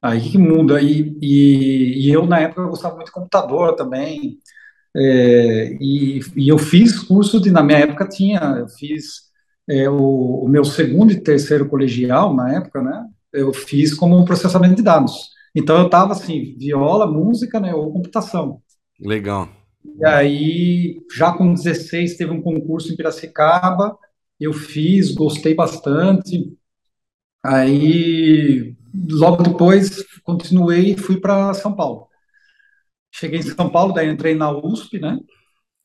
Aí que muda. E, e, e eu, na época, eu gostava muito de computador também. É, e, e, eu fiz curso de, na minha época, tinha, eu fiz é, o, o, meu segundo e terceiro colegial, na época, né? Eu fiz como processamento de dados. Então, eu estava assim, viola, música, né? Ou computação. Legal. E aí, já com 16, teve um concurso em Piracicaba, eu fiz, gostei bastante. Aí, logo depois, continuei e fui para São Paulo. Cheguei em São Paulo, daí entrei na USP, né?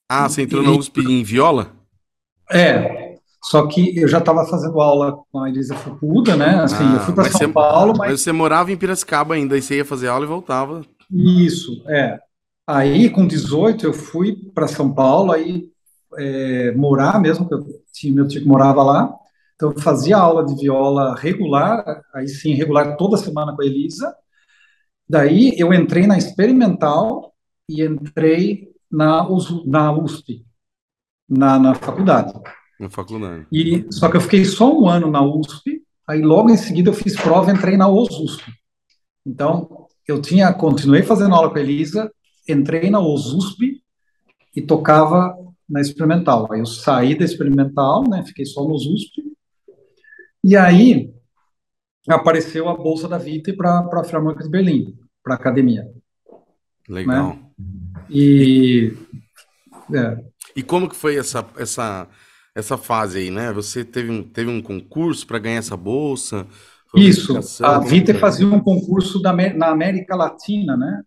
Ah, você entrou e, na USP em viola? É, só que eu já estava fazendo aula com a Elisa Fukuda, né? Assim, ah, eu fui para São você, Paulo, mas... mas... você morava em Piracicaba ainda, e você ia fazer aula e voltava. Isso, é. Aí, com 18, eu fui para São Paulo, aí é, morar mesmo, que eu tinha meu tio que morava lá. Então, eu fazia aula de viola regular, aí sim, regular toda semana com a Elisa. Daí, eu entrei na experimental e entrei na, na USP, na, na faculdade. Na faculdade. E, só que eu fiquei só um ano na USP, aí logo em seguida eu fiz prova e entrei na OSUSP. Então, eu tinha, continuei fazendo aula com a Elisa, entrei na OSUSP e tocava na experimental. Aí eu saí da experimental, né, fiquei só no OSUSP, e aí apareceu a bolsa da Vita para a Filarmônica de Berlim, para academia. Legal. Né? E é. e como que foi essa essa essa fase aí, né? Você teve um, teve um concurso para ganhar essa bolsa? Isso. A Vita fazia um concurso da, na América Latina, né?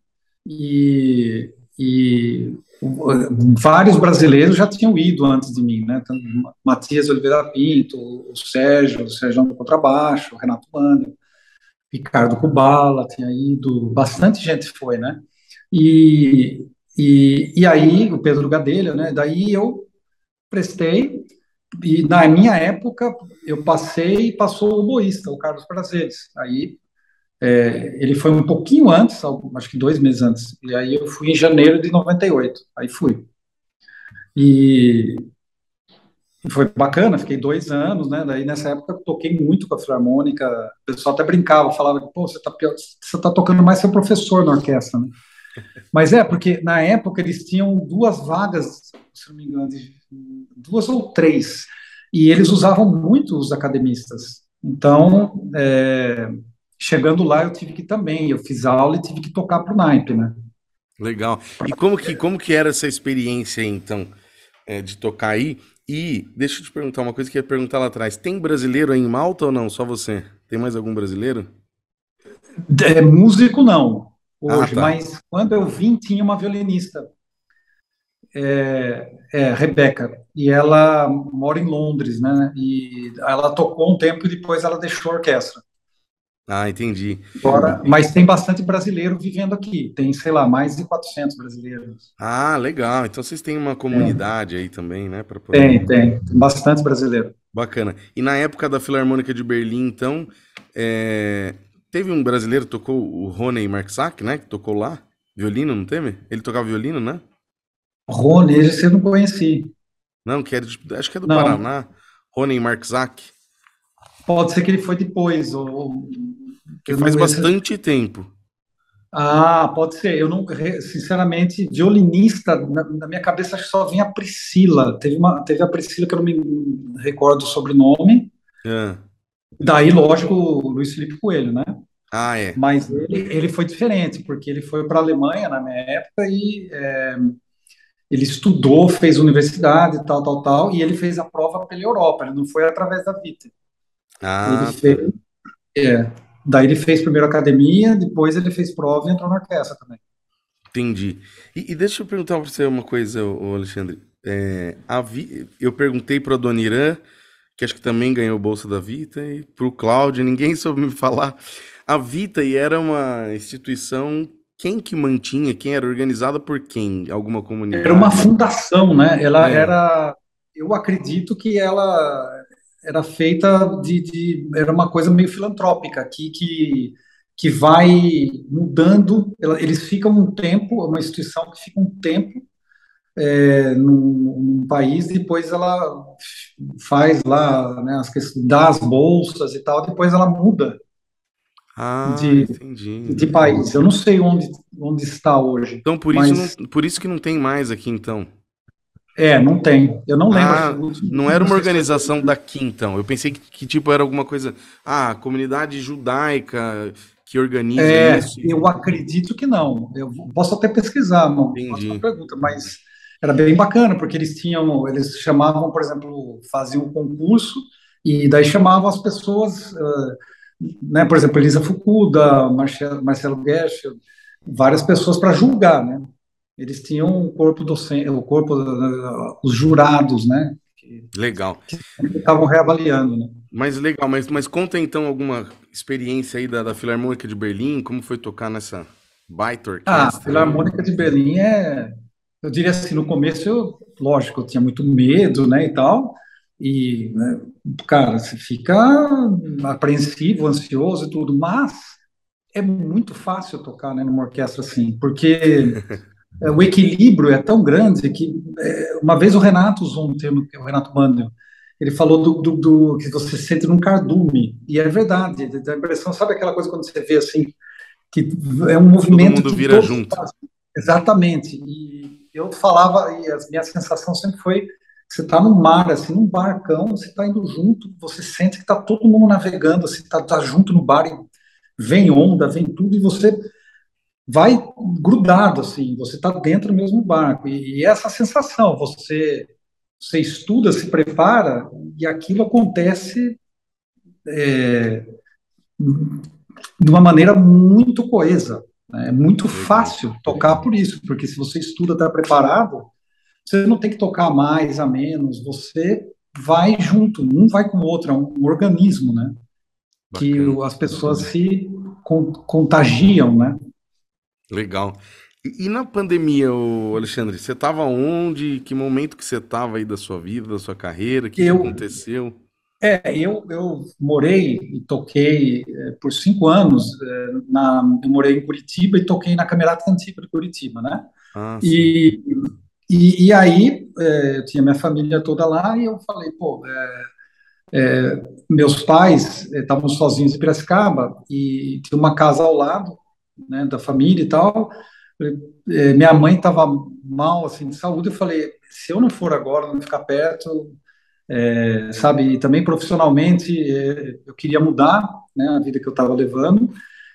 E, e vários brasileiros já tinham ido antes de mim, né? Então, Matias Oliveira Pinto, o Sérgio, o Sérgio do Contrabaixo, o Renato Manda, Ricardo Kubala tinha ido, bastante gente foi, né? E, e, e aí, o Pedro Gadelha, né? Daí eu prestei, e na minha época eu passei e passou o boísta, o Carlos Prazeres. Aí é, ele foi um pouquinho antes, acho que dois meses antes, e aí eu fui em janeiro de 98, aí fui. E foi bacana, fiquei dois anos, né? Daí nessa época eu toquei muito com a Filarmônica, o pessoal até brincava, falava, pô, você tá, você tá tocando mais seu professor na orquestra, né? Mas é, porque na época eles tinham duas vagas, se não me engano, duas ou três, e eles usavam muito os academistas. Então, é, chegando lá, eu tive que também, eu fiz aula e tive que tocar para o naipe, né? Legal. E como que, como que era essa experiência, então, é, de tocar aí? E deixa eu te perguntar uma coisa que eu ia perguntar lá atrás. Tem brasileiro aí em Malta ou não? Só você? Tem mais algum brasileiro? É, músico não, hoje, ah, tá. mas quando eu vim tinha uma violinista, é, é, Rebeca, e ela mora em Londres, né? E ela tocou um tempo e depois ela deixou a orquestra. Ah, entendi. Agora, mas tem bastante brasileiro vivendo aqui. Tem, sei lá, mais de 400 brasileiros. Ah, legal. Então vocês têm uma comunidade é. aí também, né? Poder... Tem, tem. Bastante brasileiro. Bacana. E na época da Filarmônica de Berlim, então, é... teve um brasileiro que tocou o Rony Marksack, né? Que tocou lá. Violino, não teve? Ele tocava violino, né? Rony, esse eu não conheci. Não, que de... acho que é do não. Paraná. Rony Marksack. Pode ser que ele foi depois. Ou, que faz bastante tempo. Ah, pode ser. Eu não, sinceramente, violinista, na, na, minha cabeça só vem a Priscila. Teve, uma, teve a Priscila que eu não me recordo o sobrenome. É. Daí, lógico, o Luiz Felipe Coelho, né? Ah, é. Mas ele, ele foi diferente, porque ele foi para a Alemanha na minha época e é, ele estudou, fez universidade, tal, tal, tal, e ele fez a prova pela Europa, ele não foi através da Vita. Ah, ele fez, é, daí ele fez primeiro academia, depois ele fez prova e entrou na orquestra também. Entendi. E, e deixa eu perguntar para você uma coisa, Alexandre. É, Vi, eu perguntei para o Adoniran, que acho que também ganhou Bolsa da Vita, e para o Cláudio, ninguém <laughs> soube me falar. A Vita era uma instituição, quem que mantinha, quem era organizada por quem? Alguma comunidade? Era uma fundação, né? Ela é. era, eu acredito que ela era feita de, de, era uma coisa meio filantrópica que que, que vai mudando eles ficam um tempo uma instituição que fica um tempo é, num, num, país depois ela faz lá né, as questões das bolsas e tal depois ela muda ah, de, entendi. de país eu não sei onde onde está hoje então por mas... isso não, por isso que não tem mais aqui então é, não tem. Eu não lembro. Ah, não era uma organização daqui, então. Eu pensei que, que, tipo era alguma coisa. Ah, comunidade judaica que organiza é, isso. Eu acredito que não. Eu posso até pesquisar, não Entendi. Uma pergunta, mas era bem bacana porque eles tinham, eles chamavam, por exemplo, faziam um concurso e daí chamavam as pessoas, uh, né? Por exemplo, Elisa Fukuda, Marcelo, Guesch, várias pessoas para julgar, né? eles tinham o corpo docente, o corpo, os jurados, né? Que, legal. Estavam reavaliando, né? Mas legal, mas, mas conta então alguma experiência aí da, da Filarmônica de Berlim, como foi tocar nessa baita orquestra? Ah, a Filarmônica de Berlim é, eu diria assim, no começo, eu, lógico, eu tinha muito medo, né, e tal, e, né, cara, você fica apreensivo, ansioso e tudo, mas é muito fácil tocar, né, numa orquestra assim, porque É, <laughs> o equilíbrio é tão grande que é, uma vez o Renato usou um termo, o Renato Mandel, ele falou do, do, do, que você sente num cardume, e é verdade, a impressão, sabe aquela coisa quando você vê assim, que é um movimento Todo mundo vira junto. Faz. Exatamente, e eu falava, e a minha sensação sempre foi, você está no mar, assim, num barcão, você está indo junto, você sente que está todo mundo navegando, assim, está tá junto no bar, e vem onda, vem tudo, e você vai grudado, assim, você está dentro do mesmo barco. E, e, essa sensação, você, você estuda, se prepara, e aquilo acontece é, de uma maneira muito coesa. É muito fácil tocar por isso, porque se você estuda, está preparado, você não tem que tocar mais, a menos, você vai junto, um vai com o outro, é um, organismo, né? Bacana. Que as pessoas se contagiam, né? Legal. E, e na pandemia, Alexandre, você estava onde? Que momento que você estava aí da sua vida, da sua carreira? O que, eu, que aconteceu? É, eu, eu morei e toquei é, por cinco anos, é, na, eu morei em Curitiba e toquei na Camerata Antiga de Curitiba, né? Ah, e, e, e, aí é, eu tinha minha família toda lá e eu falei, pô, meus pais estavam sozinhos em Piracicaba e tinha uma casa ao lado, né, da família e tal, minha mãe estava mal, assim, de saúde, eu falei, se eu não for agora, não ficar perto, é, sabe, e também profissionalmente é, eu queria mudar, né, a vida que eu estava levando,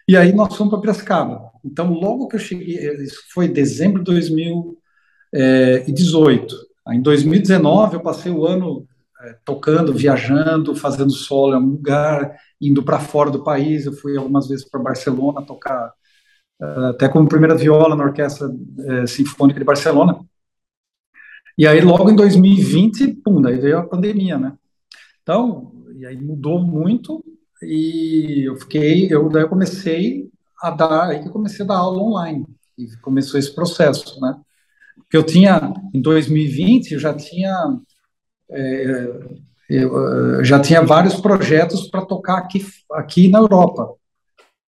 e aí nós fomos para Piracicaba. Então, logo que eu cheguei, é, isso foi dezembro de 2018. Aí, em 2019 eu passei o ano é, tocando, viajando, fazendo solo em algum lugar, indo para fora do país. Eu fui algumas vezes para Barcelona tocar até como primeira viola na Orquestra é, Sinfônica de Barcelona. E aí, logo em 2020, pum, daí veio a pandemia, né? Então, e aí mudou muito, e eu fiquei, eu daí eu comecei a dar, aí que comecei a dar aula online, e começou esse processo, né? Porque eu tinha, em 2020, eu já tinha, é, eu já tinha vários projetos para tocar aqui, aqui na Europa,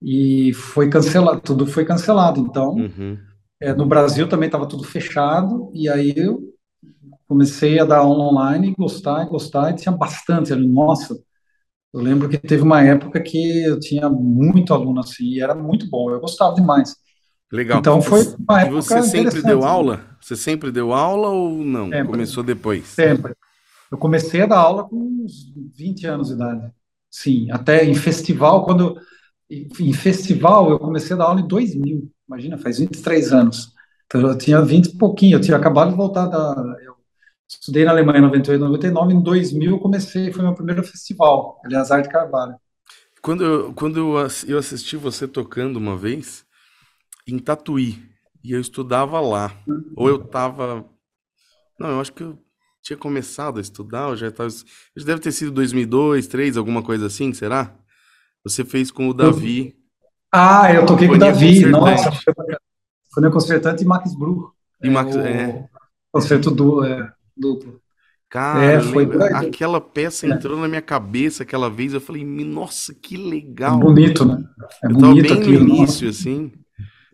e foi cancelado, tudo foi cancelado. Então, uhum. é, no Brasil também estava tudo fechado, e aí eu comecei a dar aula online, gostar, gostar, e tinha bastante ali. Nossa, eu lembro que teve uma época que eu tinha muito aluno assim, e era muito bom, eu gostava demais. Legal. Então foi uma época E você sempre deu aula? Você sempre deu aula ou não? Sempre. Começou depois? Sempre. Eu comecei a dar aula com uns 20 anos de idade. Sim, até em festival, quando em festival, eu comecei a dar aula em 2000, imagina, faz 23 anos. Então, eu tinha 20 e pouquinho, eu tinha acabado de voltar da. Eu estudei na Alemanha em 98, 99, em 2000 eu comecei, foi meu primeiro festival, Eleazar de Carvalho. Quando eu, quando eu assisti você tocando uma vez, em Tatuí, e eu estudava lá, ou eu tava. Não, eu acho que eu tinha começado a estudar, eu já estava. Deve ter sido 2002, 2003, alguma coisa assim, será? Você fez com o Davi. Ah, eu toquei com o Davi. Nossa, foi meu concertante e Max Bru. E Max, é, é. Concerto du, é, duplo. Cara, é, foi aquela peça é. entrou na minha cabeça aquela vez, eu falei, nossa, que legal. É bonito, né? É eu bonito tava bem aquilo, no início, nossa. assim,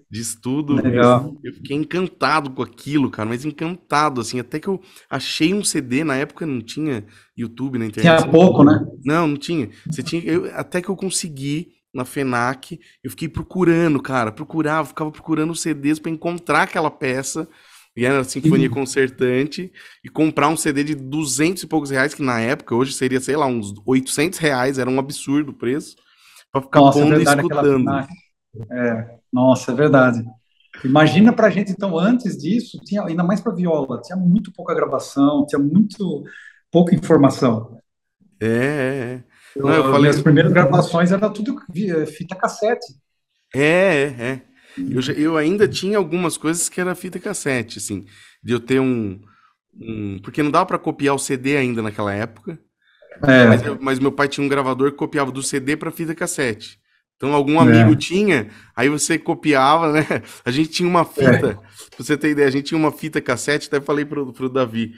de estudo. Legal. Eu fiquei encantado com aquilo, cara, mas encantado, assim, até que eu achei um CD, na época não tinha YouTube na internet. Tinha pouco, né? Não, não tinha. Você tinha eu, até que eu consegui na FENAC, eu fiquei procurando, cara, procurava, ficava procurando CDs para encontrar aquela peça, e era a Sinfonia Concertante, e comprar um CD de 200 e poucos reais, que na época, hoje seria, sei lá, uns 800 reais, era um absurdo o preço, para ficar nossa, pondo é verdade, e escutando. É, nossa, é verdade. Imagina pra gente, então, antes disso, tinha, ainda mais para viola, tinha muito pouca gravação, tinha muito pouca informação. É, é, é. Eu, eu falei... Minhas primeiras gravações era tudo eh, fita cassete. É, é, é. Eu, eu ainda tinha algumas coisas que era fita cassete, assim, de eu ter um, um porque não dava para copiar o CD ainda naquela época. É. Mas, mas, meu pai tinha um gravador que copiava do CD para fita cassete. Então algum amigo é. tinha, aí você copiava, né? <laughs> A gente tinha uma fita, é. pra você ter ideia, a gente tinha uma fita cassete, até falei pro, pro Davi,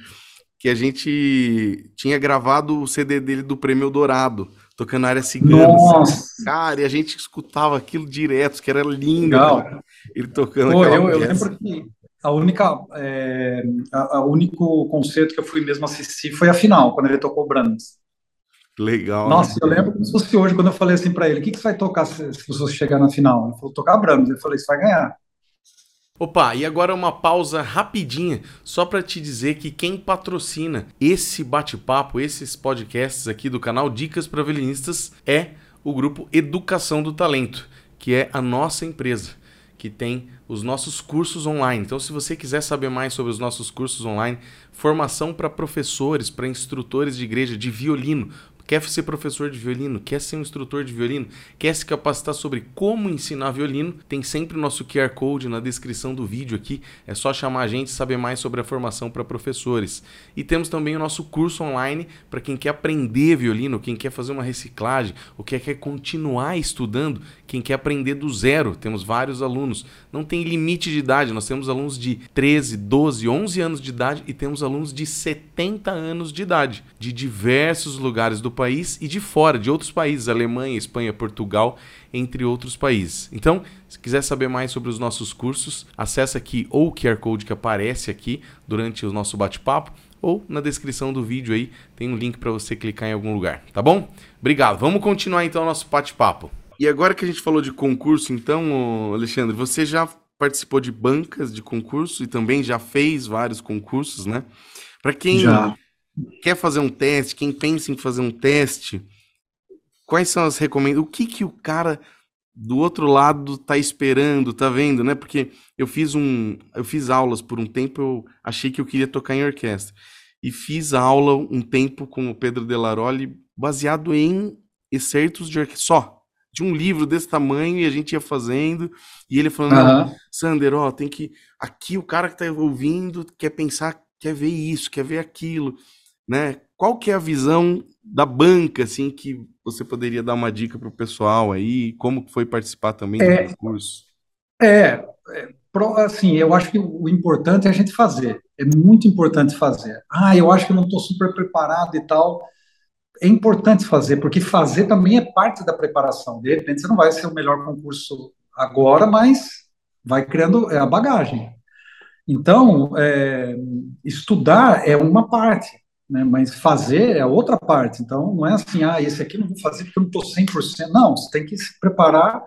que a gente tinha gravado o CD dele do Prêmio Dourado, tocando área cigana. Nossa! Cara, e a gente escutava aquilo direto, que era lindo. Ele tocando Pô, eu, eu, lembro que a única, é, a, a, único concerto que eu fui mesmo assistir foi a final, quando ele tocou Brandes. Legal. Nossa, né? eu lembro como se fosse hoje, quando eu falei assim para ele, o que, que você vai tocar se, se você chegar na final? Ele falou, tocar Brandes. Eu falei, você vai ganhar. Opa, e agora uma pausa rapidinha, só para te dizer que quem patrocina esse bate-papo, esses podcasts aqui do canal Dicas para Violinistas é o grupo Educação do Talento, que é a nossa empresa, que tem os nossos cursos online. Então, se você quiser saber mais sobre os nossos cursos online, formação para professores, para instrutores de igreja de violino, Quer ser professor de violino? Quer ser um instrutor de violino? Quer se capacitar sobre como ensinar violino? Tem sempre o nosso QR Code na descrição do vídeo aqui. É só chamar a gente e saber mais sobre a formação para professores. E temos também o nosso curso online para quem quer aprender violino, quem quer fazer uma reciclagem, ou quer, quer continuar estudando, quem quer aprender do zero. Temos vários alunos. Não tem limite de idade. Nós temos alunos de 13, 12, 11 anos de idade e temos alunos de 70 anos de idade, de diversos lugares do país e de fora, de outros países, Alemanha, Espanha, Portugal, entre outros países. Então, se quiser saber mais sobre os nossos cursos, acessa aqui ou o QR Code que aparece aqui durante o nosso bate-papo, ou na descrição do vídeo aí tem um link para você clicar em algum lugar, tá bom? Obrigado. Vamos continuar então o nosso bate-papo. E agora que a gente falou de concurso, então, Alexandre, você já participou de bancas de concurso e também já fez vários concursos, né? Para quem já quer fazer um teste, quem pensa em fazer um teste, quais são as recomendações? O que que o cara do outro lado tá esperando, tá vendo, né? Porque eu fiz um, eu fiz aulas por um tempo, eu achei que eu queria tocar em orquestra. E fiz aula um tempo com o Pedro Delaroli baseado em excertos de orquestra só. De um livro desse tamanho e a gente ia fazendo, e ele falando, uhum. Sander, ó, tem que. Aqui o cara que tá ouvindo quer pensar, quer ver isso, quer ver aquilo né? Qual que é a visão da banca, assim, que você poderia dar uma dica para o pessoal aí? Como foi participar também é, do concurso? É, é, assim, eu acho que o importante é a gente fazer. É muito importante fazer. Ah, eu acho que eu não estou super preparado e tal. É importante fazer, porque fazer também é parte da preparação. De repente, você não vai ser o melhor concurso agora, mas vai criando é a bagagem. Então, é, estudar é uma parte né? Mas fazer é outra parte. Então, não é assim, ah, esse aqui não vou fazer porque eu não estou 100%. Não, você tem que se preparar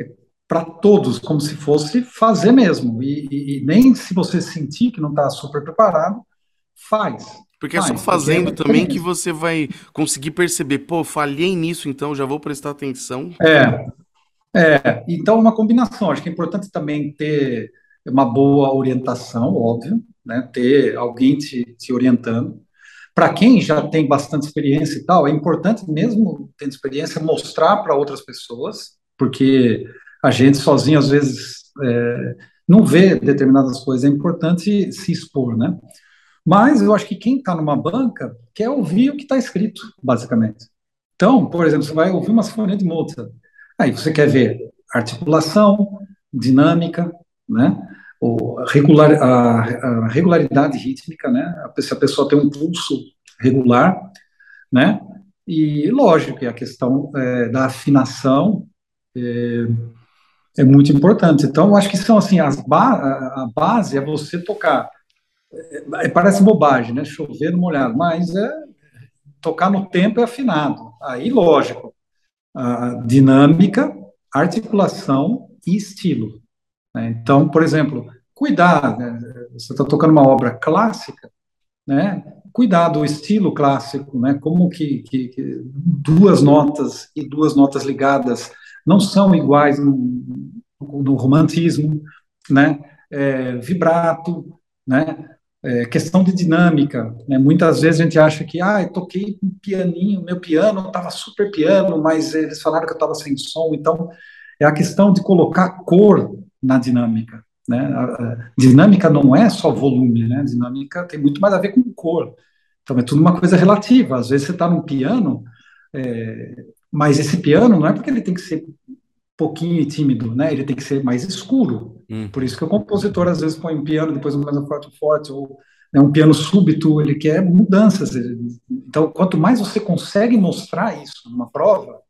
é, para todos, como se fosse fazer mesmo. E, e, e nem se você sentir que não está super preparado, faz. Porque é só fazendo também que você vai conseguir perceber, pô, falhei nisso, então já vou prestar atenção. É, é, então uma combinação. Acho que é importante também ter uma boa orientação, óbvio, né? Ter alguém te, te orientando para quem já tem bastante experiência e tal, é importante mesmo tendo experiência mostrar para outras pessoas, porque a gente sozinho às vezes é, não vê determinadas coisas, é importante se expor, né? Mas eu acho que quem está numa banca quer ouvir o que está escrito, basicamente. Então, por exemplo, você vai ouvir uma sinfonia de Mozart, aí você quer ver articulação, dinâmica, né? regular, a, a, regularidade rítmica, né? Se a pessoa tem um pulso regular, né? E lógico, a questão é, da afinação é, é, muito importante. Então, eu acho que são assim as ba a base é você tocar. É, parece bobagem, né? Chover no molhado, mas é tocar no tempo é afinado. Aí, lógico, dinâmica, articulação e estilo. Né? Então, por exemplo, cuidar, né? você está tocando uma obra clássica, né? cuidar do estilo clássico, né? como que, que, que, duas notas e duas notas ligadas não são iguais no, no romantismo, né? É, vibrato, né? É, questão de dinâmica, né? muitas vezes a gente acha que, ah, eu toquei um pianinho, meu piano estava super piano, mas eles falaram que eu estava sem som, então é a questão de colocar cor na dinâmica. Né? A, dinâmica não é só volume, né? Dinâmica tem muito mais a ver com cor. Então é tudo uma coisa relativa. Às vezes você está num piano, é, mas esse piano não é porque ele tem que ser pouquinho tímido, né? Ele tem que ser mais escuro. Hum. Por isso que o compositor às vezes põe um piano, depois um mais forte, forte, ou né, um piano súbito. Ele quer mudanças. Então, quanto mais você consegue mostrar isso numa prova,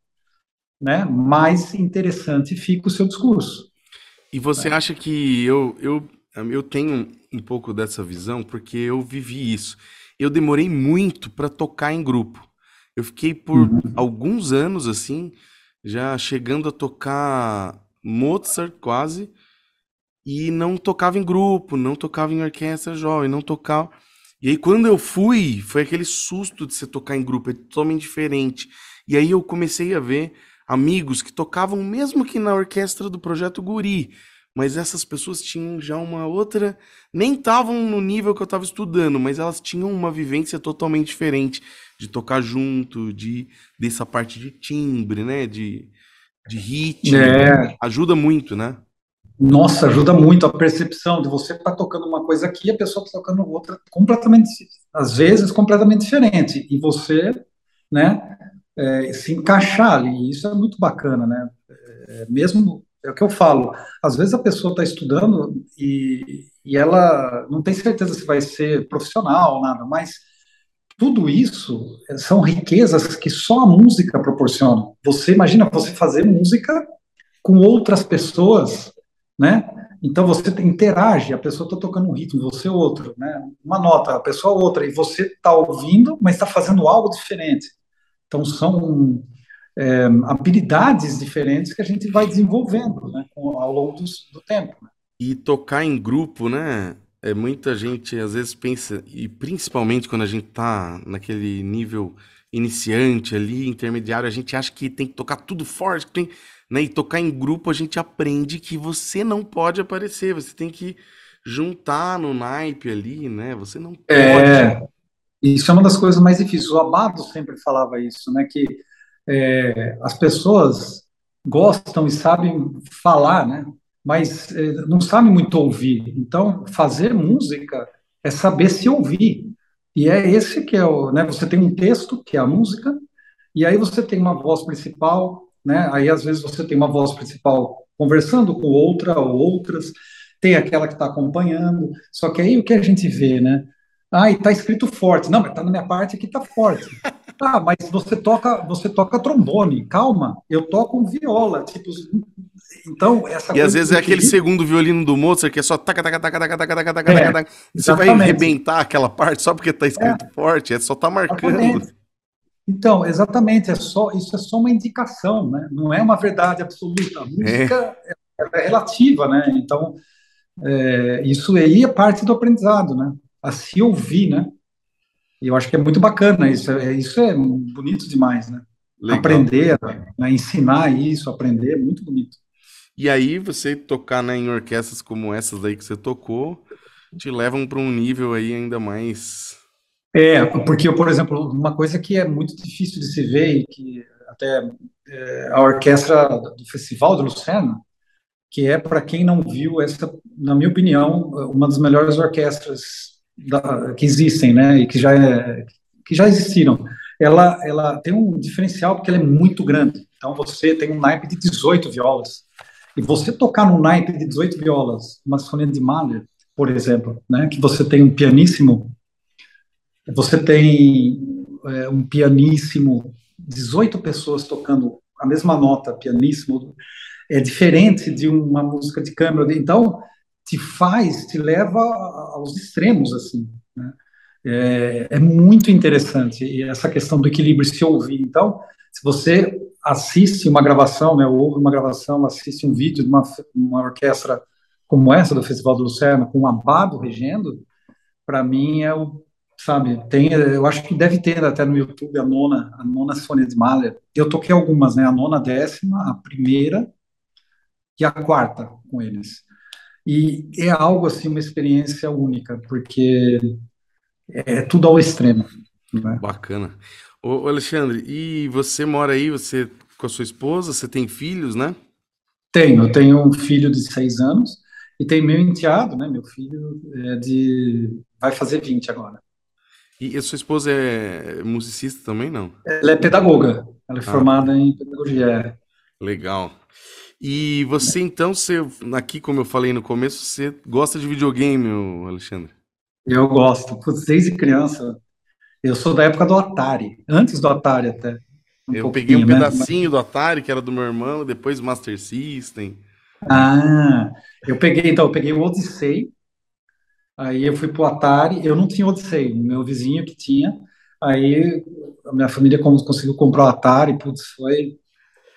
né, mais interessante fica o seu discurso. E você é. acha que eu, eu, eu tenho um pouco dessa visão porque eu vivi isso. Eu demorei muito para tocar em grupo. Eu fiquei por uhum. alguns anos assim, já chegando a tocar Mozart quase, e não tocava em grupo, não tocava em orquestra jovem, não tocava. E aí quando eu fui, foi aquele susto de você tocar em grupo, é totalmente diferente. E aí eu comecei a ver amigos que tocavam mesmo que na orquestra do projeto Guri, mas essas pessoas tinham já uma outra. Nem estavam no nível que eu estava estudando, mas elas tinham uma vivência totalmente diferente de tocar junto, de dessa parte de timbre, né? De, de ritmo. É. Ajuda muito, né? Nossa, ajuda muito a percepção de você estar tá tocando uma coisa aqui e a pessoa está tocando outra completamente, às vezes, completamente diferente. E você, né, é, se encaixar ali. Isso é muito bacana, né? É, mesmo, é o que eu falo, às vezes a pessoa está estudando e, e ela não tem certeza se vai ser profissional nada, mas tudo isso são riquezas que só a música proporciona. Você imagina você fazer música com outras pessoas né? Então você interage, a pessoa está tocando um ritmo, você outro, né? Uma nota, a pessoa outra, e você está ouvindo, mas está fazendo algo diferente. Então são é, habilidades diferentes que a gente vai desenvolvendo, né? Ao longo do, do tempo. Né? E tocar em grupo, né? É, muita gente às vezes pensa, e principalmente quando a gente está naquele nível iniciante ali, intermediário, a gente acha que tem que tocar tudo forte, que tem né? E tocar em grupo a gente aprende que você não pode aparecer, você tem que juntar no naipe ali, né? Você não é, pode. É, isso é uma das coisas mais difíceis. O Abado sempre falava isso, né? Que é, as pessoas gostam e sabem falar, né? Mas é, não sabem muito ouvir. Então, fazer música é saber se ouvir. E é esse que é o, né? Você tem um texto que é a música, e aí você tem uma voz principal, né? Aí às vezes você tem uma voz principal conversando com outra ou outras, tem aquela que está acompanhando. Só que aí o que a gente vê, né? Ah, e tá escrito forte. Não, mas tá na minha parte aqui tá forte. <laughs> Ah, mas você toca, você toca trombone. Calma, eu toco viola, tipo, então essa E às vezes é aquele segundo violino do Mozart que é só taca taca taca taca taca taca taca é, taca. Você vai arrebentar aquela parte só porque tá escrito é, forte, é só tá marcando. Exatamente. Então, exatamente, é só, isso é só uma indicação, né? não é uma verdade absoluta. A música é, é relativa, né? Então, é, isso aí é parte do aprendizado, né? A se ouvir, né? E eu acho que é muito bacana isso, é, isso é bonito demais, né? Legal. Aprender, né? ensinar isso, aprender, é muito bonito. E aí, você tocar né, em orquestras como essas aí que você tocou, te levam para um nível aí ainda mais é, porque, por exemplo, uma coisa que é muito difícil de se ver, e que até é, a orquestra do Festival de Lucena, que é, para quem não viu, essa, na minha opinião, uma das melhores orquestras da, que existem, né, e que já, é, que já existiram. Ela, ela tem um diferencial porque ela é muito grande. Então, você tem um naipe de 18 violas. E você tocar num naipe de 18 violas, uma sinfonia de Mahler, por exemplo, né, que você tem um pianíssimo você tem é, um pianíssimo, 18 pessoas tocando a mesma nota, pianíssimo, é diferente de uma música de câmara. Então, te faz, te leva aos extremos, assim. Né? É, é, muito interessante essa questão do equilíbrio se ouvir. Então, se você assiste uma gravação, né, ouve uma gravação, assiste um vídeo de uma, uma orquestra como essa do Festival do Lucerna, com um abado regendo, para mim é o sabe? Tem, eu acho que deve ter até no YouTube a nona, a nona Sinfonia de Mahler. Eu toquei algumas, né? A nona, a décima, a primeira e a quarta com eles. E é algo assim, uma experiência única, porque é tudo ao extremo. Né? Bacana. Ô, Alexandre, e você mora aí, você com a sua esposa, você tem filhos, né? Tenho, eu tenho um filho de seis anos e tem meu enteado, né? Meu filho é de vai fazer 20 agora. E a sua esposa é musicista também, não? Ela é pedagoga. Ela é ah. formada em pedagogia. É. Legal. E você, então, você, aqui, como eu falei no começo, você gosta de videogame, Alexandre? Eu gosto. desde criança. Eu sou da época do Atari. Antes do Atari, até. Um eu peguei um né? pedacinho do Atari, que era do meu irmão, depois Master System. Ah, eu peguei, então, eu peguei o Odyssey, Aí eu fui pro Atari, eu não tinha Odyssey, meu vizinho que tinha. Aí a minha família conseguiu comprar o Atari, putz, foi.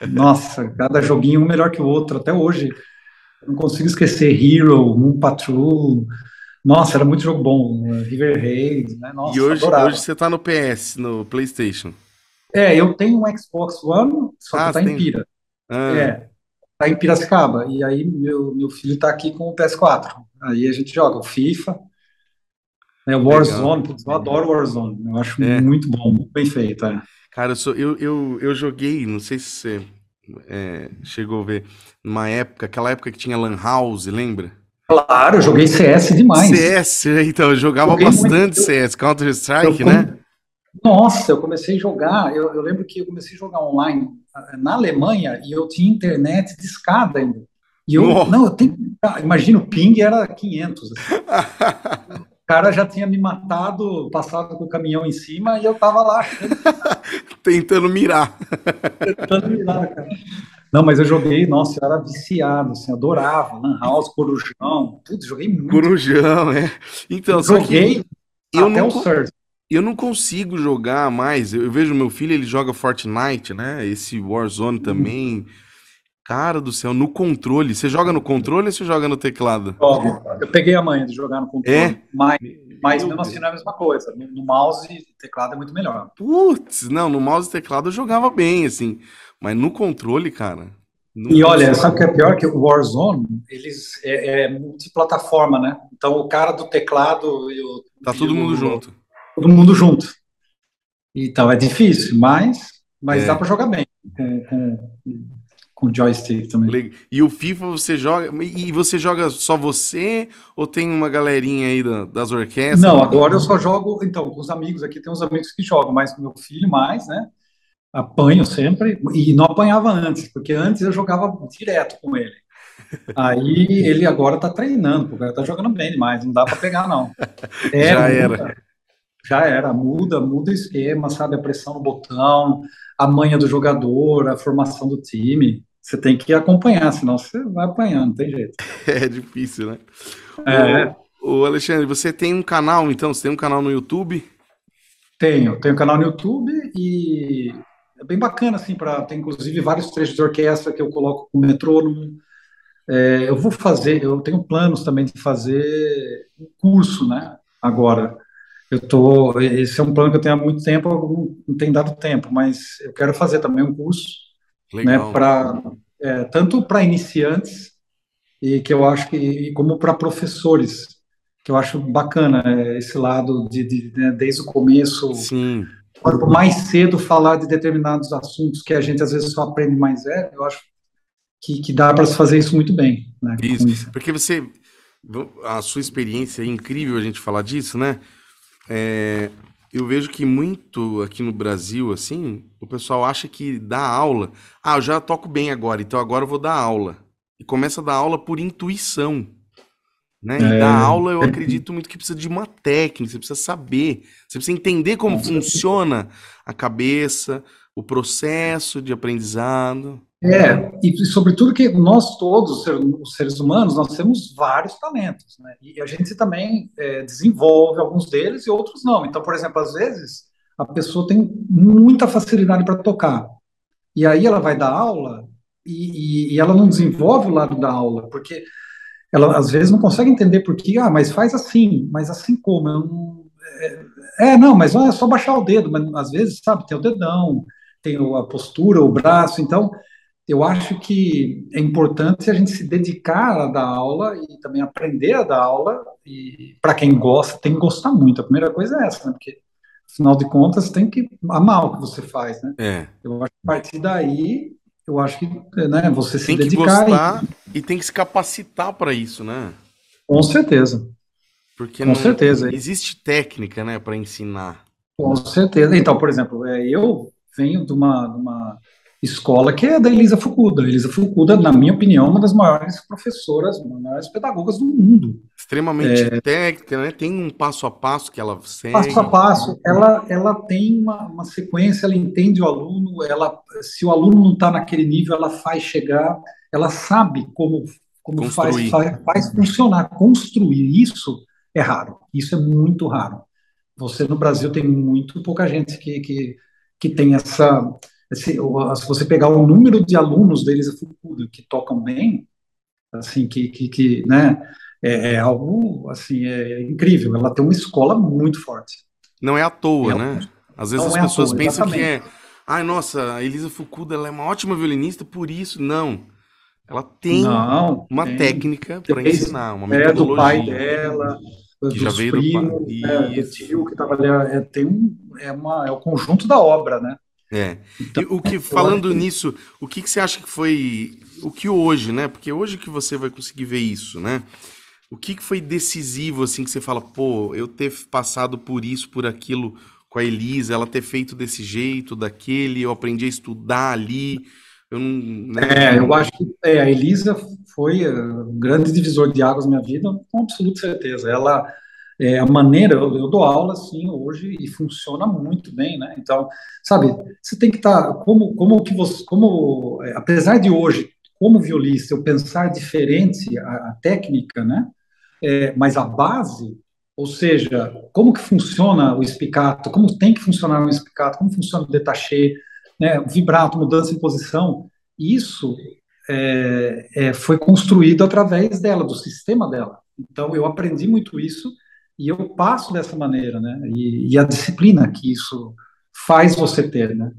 Nossa, cada joguinho um melhor que o outro, até hoje. Não consigo esquecer Hero, Moon Patrol. Nossa, era muito jogo bom. River Raid, né? Nossa, e hoje, hoje você tá no PS, no PlayStation. É, eu tenho um Xbox One, só ah, que tá em pira. Ah. É, tá em Piracicaba. E aí meu, meu filho está aqui com o PS4. Aí a gente joga o FIFA, né, Warzone, putz, eu adoro Warzone. Eu acho é. muito bom, muito bem feito. É. Cara, eu, sou, eu, eu, eu joguei, não sei se você é, chegou a ver, numa época, aquela época que tinha Lan House, lembra? Claro, eu joguei CS demais. CS, então, eu jogava joguei bastante muito. CS, Counter-Strike, né? Nossa, eu comecei a jogar, eu, eu, lembro que eu comecei a jogar online na Alemanha e eu tinha internet de escada ainda. E eu, não, eu tenho, imagina, o ping era 500. Assim. <laughs> o cara já tinha me matado, passado com o caminhão em cima e eu tava lá. <laughs> Tentando mirar. Tentando mirar, cara. Não, mas eu joguei, nossa, eu era viciado, assim, adorava, Lan House, Corujão, tudo, joguei muito. Corujão, é. Então, eu joguei eu até não, o Surf. Eu não consigo jogar mais, eu, eu, vejo meu filho, ele joga Fortnite, né, esse Warzone uhum. também, cara do céu, no controle, você joga no controle ou você joga no teclado? Eu peguei a manha de jogar no controle, é? mas, mas mesmo assim não é a mesma coisa, no mouse e teclado é muito melhor. Putz, não, no mouse e teclado eu jogava bem, assim, mas no controle, cara. E olha, sabe o que é pior? Que o Warzone, eles é, é, multiplataforma, né? Então o cara do teclado e o. Tá todo mundo junto. Todo mundo junto. Então é difícil, mas, mas é. dá para jogar bem com, com, com joystick também. E o FIFA você joga. E você joga só você ou tem uma galerinha aí das orquestras? Não, agora eu só jogo, então, com os amigos aqui, tem uns amigos que jogam, mas meu filho mais, né? apanho sempre, e não apanhava antes, porque antes eu jogava direto com ele. Aí ele agora tá treinando, porque ele tá jogando bem demais, não dá para pegar, não. É, <laughs> já era. Já era, muda, muda o esquema, sabe? A pressão no botão, a manha do jogador, a formação do time. Você tem que acompanhar, senão você vai apanhando, não tem jeito. <laughs> É difícil, né? É. Alexandre, você tem um canal, então? Você tem um canal no YouTube? Tenho, tenho um canal no YouTube e é bem bacana, assim, para tem inclusive vários trechos de orquestra que eu coloco com metrônomo. É, eu vou fazer, eu tenho planos também de fazer um curso, né? Agora, eu tô, esse é um plano que eu tenho há muito tempo, não, tem dado tempo, mas eu quero fazer também um curso, né, Legal. né? Para é, tanto para iniciantes e que eu acho que como para professores, que eu acho bacana é, esse lado de, de né, desde o começo. Sim quanto mais cedo falar de determinados assuntos que a gente às vezes só aprende mais velho, eu acho que, que dá para se fazer isso muito bem. Né, isso. isso, porque você, a sua experiência é incrível a gente falar disso, né? É, eu vejo que muito aqui no Brasil, assim, o pessoal acha que dá aula. Ah, eu já toco bem agora, então agora eu vou dar aula. E começa a dar aula por intuição. Né? E é... dar aula, eu acredito muito que precisa de uma técnica, você precisa saber, você precisa entender como funciona a cabeça, o processo de aprendizado. É, e sobretudo que nós todos, os seres humanos, nós temos vários talentos, né? E a gente também é, desenvolve alguns deles e outros não. Então, por exemplo, às vezes a pessoa tem muita facilidade para tocar, e aí ela vai dar aula e, e, e ela não desenvolve o lado da aula, porque ela às vezes não consegue entender por que, ah, mas faz assim, mas assim como? Não, é, é, não, mas não é só baixar o dedo, mas às vezes, sabe, tem o dedão, tem a postura, o braço, então eu acho que é importante a gente se dedicar a dar aula e também aprender a dar aula, e para quem gosta, tem que gostar muito, a primeira coisa é essa, né, porque afinal de contas tem que amar o que você faz, né? É. Eu acho que a partir daí eu acho que né, você se tem dedicar. que gostar e... e tem que se capacitar para isso, né? Com certeza. Porque Com não, certeza. existe técnica, né, para ensinar. Com certeza. Então, por exemplo, é, eu venho de uma, de uma escola que é da Elisa Fukuda. Elisa Fukuda, na minha opinião, é uma das maiores professoras, uma das maiores pedagogas do mundo. Extremamente é, técnica, né? Tem um passo a passo que ela segue. Passo a passo, ela, ela tem uma, uma sequência, ela entende o aluno, ela, se o aluno não está naquele nível, ela faz chegar, ela sabe como, como faz, faz, faz funcionar. Construir isso é raro, isso é muito raro. Você no Brasil tem muito pouca gente que, que, que tem essa se, se você pegar o número de alunos deles que tocam bem, assim, que, que, que né, é, é, algo, assim, é incrível. Ela tem uma escola muito forte. Não é à toa, é, né? Às vezes as é pessoas toa, pensam exatamente. que é, ai, nossa, a Elisa Fukuda ela é uma ótima violinista, por isso, não. Ela tem não, uma tem. técnica para ensinar, uma metodologia. É do pai dela, que já veio primos, do pai. É, do tio que estava ali. É, tem um, é, uma, é o conjunto da obra, né? É. Então, e o que, falando nisso, o que, que você acha que foi o que hoje, né? Porque hoje que você vai conseguir ver isso, né? O que, que foi decisivo, assim, que você fala, pô, eu ter passado por isso, por aquilo com a Elisa, ela ter feito desse jeito, daquele, eu aprendi a estudar ali. Eu não, né? É, eu acho que é, a Elisa foi um grande divisor de águas na minha vida, com absoluta certeza. Ela, é, a maneira, eu, eu, dou aula assim hoje e funciona muito bem, né? Então, sabe, você tem que estar, tá, como, como que você, como, é, apesar de hoje, como violista, eu pensar diferente a, a técnica, né? É, mas a base ou seja, como que funciona o espicato, como tem que funcionar o espicato, como funciona o detachê, né, o vibrato, mudança de posição, isso é, é, foi construído através dela, do sistema dela. Então, eu aprendi muito isso e eu passo dessa maneira, né, e, e a disciplina que isso faz você ter, né.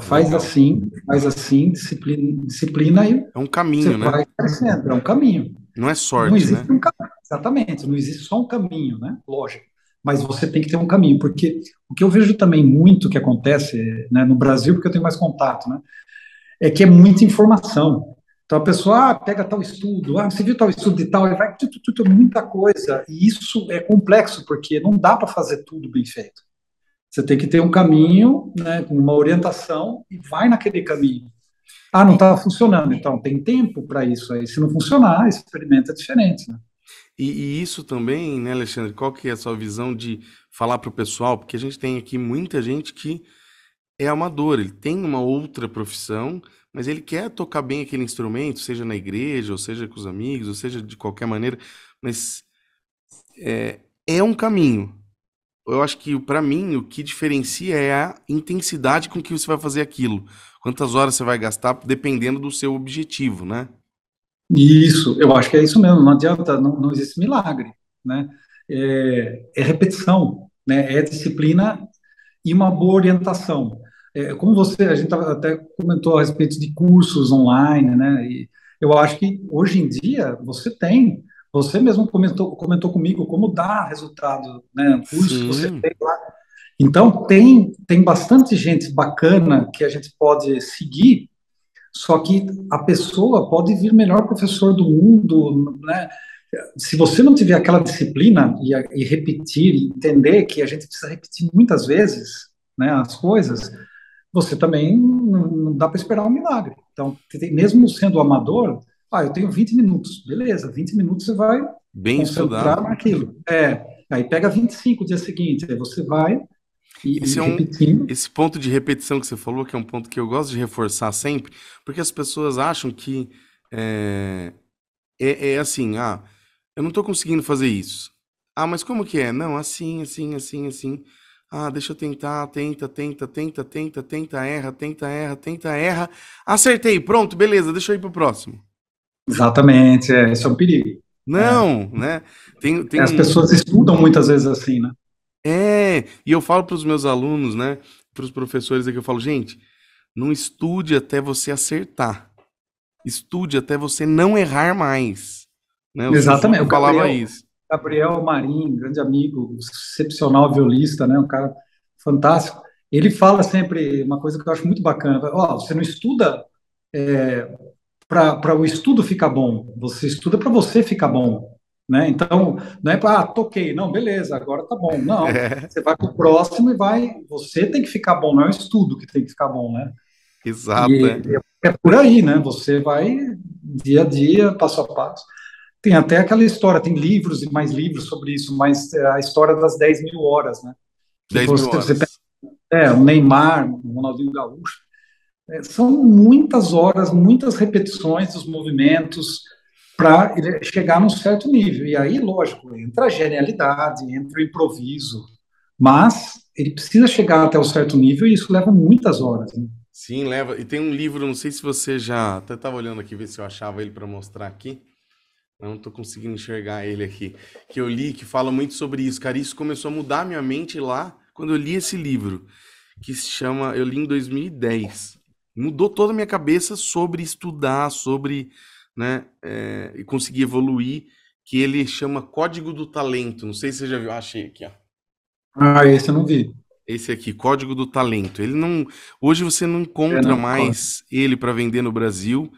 faz assim, faz assim, disciplina, disciplina e é um caminho, né? Vai crescendo, é um caminho. Não é sorte, não existe né? Um caminho, exatamente, não existe só um caminho, né? Lógico. Mas você tem que ter um caminho, porque o que eu vejo também muito que acontece né, no Brasil, porque eu tenho mais contato, né? É que é muita informação. Então a pessoa ah, pega tal estudo, ah, você viu tal estudo e tal, e vai tu, tu, tu, muita coisa. E isso é complexo, porque não dá para fazer tudo bem feito. Você tem que ter um caminho, né, uma orientação, e vai naquele caminho. Ah, não está funcionando. Então, tem tempo para isso aí. Se não funcionar, experimenta diferente. Né? E, e, isso também, né, Alexandre? Qual que é a sua visão de falar para o pessoal? Porque a gente tem aqui muita gente que é amador, ele tem uma outra profissão, mas ele quer tocar bem aquele instrumento, seja na igreja, ou seja com os amigos, ou seja de qualquer maneira, mas é, é um caminho. Eu acho que, para mim, o que diferencia é a intensidade com que você vai fazer aquilo quantas horas você vai gastar, dependendo do seu objetivo, né? Isso, eu acho que é isso mesmo, não adianta, não, não existe milagre, né? É, é, repetição, né? É disciplina e uma boa orientação. É, como você, a gente até comentou a respeito de cursos online, né? E eu acho que hoje em dia você tem, você mesmo comentou, comentou comigo como dá resultado, né? Curso você tem lá então, tem, tem bastante gente bacana que a gente pode seguir, só que a pessoa pode vir melhor professor do mundo, né? Se você não tiver aquela disciplina e, e repetir, e entender que a gente precisa repetir muitas vezes né, as coisas, você também não, dá para esperar um milagre. Então, mesmo sendo amador, ah, eu tenho 20 minutos, beleza, 20 minutos você vai Bem concentrar estudado. naquilo. É, aí pega 25 dia seguinte, aí você vai e, esse, é um, esse ponto de repetição que você falou, que é um ponto que eu gosto de reforçar sempre, porque as pessoas acham que é, é, é assim, ah, eu não estou conseguindo fazer isso. Ah, mas como que é? Não, assim, assim, assim, assim. Ah, deixa eu tentar, tenta, tenta, tenta, tenta, tenta, erra, tenta, erra, tenta, erra. Acertei, pronto, beleza, deixa eu ir pro próximo. Exatamente, é, esse é um perigo. Não, é. né? Tem, tem As pessoas estudam muitas vezes assim, né? É, e eu falo para os meus alunos, né, para os professores aqui, eu falo, gente, não estude até você acertar. Estude até você não errar mais. Né? Exatamente. Eu falava Gabriel, isso. Gabriel Marim, grande amigo, excepcional violista, né, um cara fantástico. Ele fala sempre uma coisa que eu acho muito bacana. Ó, oh, você não estuda é, para o estudo ficar bom, você estuda para você ficar bom. Né? Então, não é para, ah, toquei, não, beleza, agora tá bom. Não, é. você vai para o próximo e vai, você tem que ficar bom, não é o estudo que tem que ficar bom, né? Exato. E, é. é por aí, né? Você vai dia a dia, passo a passo. Tem até aquela história, tem livros e mais livros sobre isso, mas é a história das 10 mil horas, né? 10 você, mil horas. Você, é, o Neymar, o Ronaldinho Gaúcho. É, são muitas horas, muitas repetições dos movimentos, para chegar num certo nível. E aí, lógico, entra a genialidade, entra o improviso, mas ele precisa chegar até um certo nível e isso leva muitas horas. Né? Sim, leva. E tem um livro, não sei se você já. Até estava olhando aqui, ver se eu achava ele para mostrar aqui. Não estou conseguindo enxergar ele aqui. Que eu li, que fala muito sobre isso. Cara, isso começou a mudar minha mente lá quando eu li esse livro, que se chama. Eu li em 2010. Mudou toda a minha cabeça sobre estudar, sobre né, é, e conseguir evoluir, que ele chama Código do Talento. Não sei se você já viu. Ah, achei aqui, ó. Ah, esse eu não vi. Esse aqui, Código do Talento. Ele não. Hoje você não encontra não, mais ele para vender no Brasil,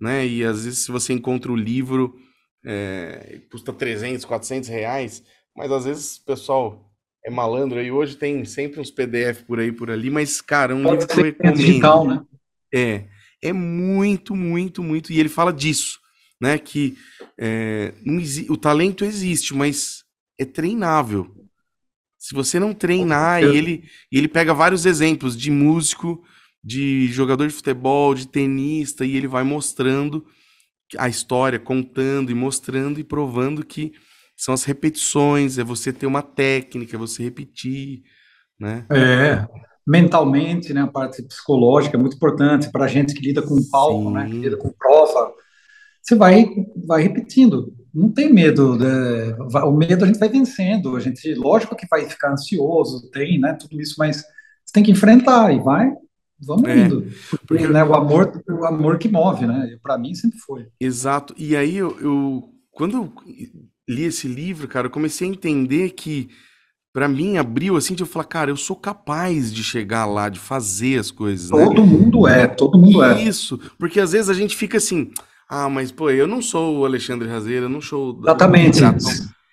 né? E às vezes, se você encontra o livro, é, custa 300, 400 reais, mas às vezes o pessoal é malandro aí. Hoje tem sempre uns PDF por aí, por ali, mas, cara, é um Pode livro que eu recomendo. Digital, né? É, é muito, muito, muito. E ele fala disso, né? Que é, o talento existe, mas é treinável. Se você não treinar, e ele, ele pega vários exemplos de músico, de jogador de futebol, de tenista, e ele vai mostrando a história, contando e mostrando e provando que são as repetições, é você ter uma técnica, é você repetir, né? É, mentalmente, né, a parte psicológica é muito importante para a gente que lida com palco, Sim. né, que lida com prova. Você vai, vai repetindo, não tem medo, né? o medo a gente vai vencendo, a gente, lógico que vai ficar ansioso, tem, né, tudo isso, mas você tem que enfrentar e vai, vamos é, indo, porque, porque né, o amor, o amor que move, né, para mim sempre foi. Exato, e aí eu, eu quando eu li esse livro, cara, eu comecei a entender que para mim abriu assim de eu falar, cara, eu sou capaz de chegar lá, de fazer as coisas. Né? Todo né? mundo é, todo mundo é. Isso, porque às vezes a gente fica assim, ah, mas pô, eu não sou o Alexandre Razeira, eu não sou. Exatamente.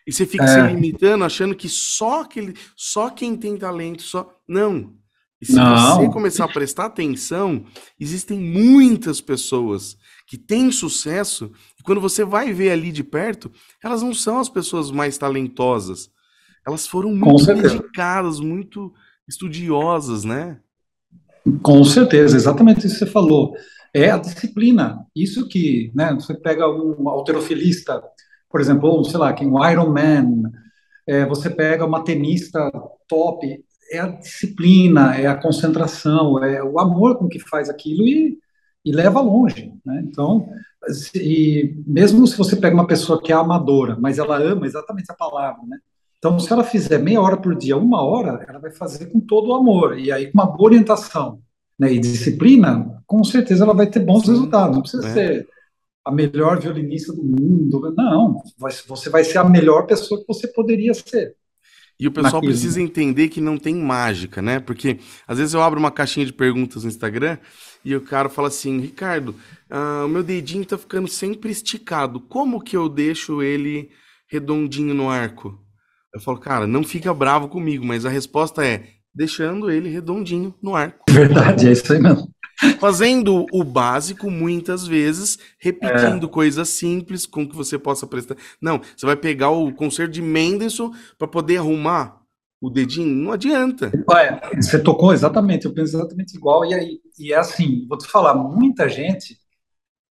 E você fica é. se limitando, achando que só aquele, só quem tem talento, só não. E se não. você começar a prestar atenção, existem muitas pessoas que têm sucesso e quando você vai ver ali de perto, elas não são as pessoas mais talentosas elas foram muito dedicadas, muito estudiosas, né? Com certeza, exatamente isso que você falou. É a disciplina. Isso que, né, você pega um alterofilista, por exemplo, ou, sei lá, quem, um Iron Man, é, você pega uma tenista top, é a disciplina, é a concentração, é o amor com que faz aquilo e, e leva longe, né? Então, e mesmo se você pega uma pessoa que é amadora, mas ela ama exatamente a palavra, né? Então, se ela fizer meia hora por dia, uma hora, ela vai fazer com todo o amor. E aí, com uma boa orientação né, e disciplina, com certeza ela vai ter bons Sim, resultados. Não precisa é. ser a melhor violinista do mundo. Não, você vai ser a melhor pessoa que você poderia ser. E o pessoal naquilo. precisa entender que não tem mágica, né? Porque às vezes eu abro uma caixinha de perguntas no Instagram e o cara fala assim: Ricardo, uh, o meu dedinho tá ficando sempre esticado. Como que eu deixo ele redondinho no arco? Eu falo, cara, não fica bravo comigo, mas a resposta é deixando ele redondinho no arco. <laughs> Verdade, é isso aí mesmo. Fazendo o básico muitas vezes, repetindo é. coisas simples com que você possa prestar. Não, você vai pegar o concerto de Mendelssohn para poder arrumar o dedinho, não adianta. Olha, você tocou exatamente, eu penso exatamente igual. E aí, e é assim, vou te falar, muita gente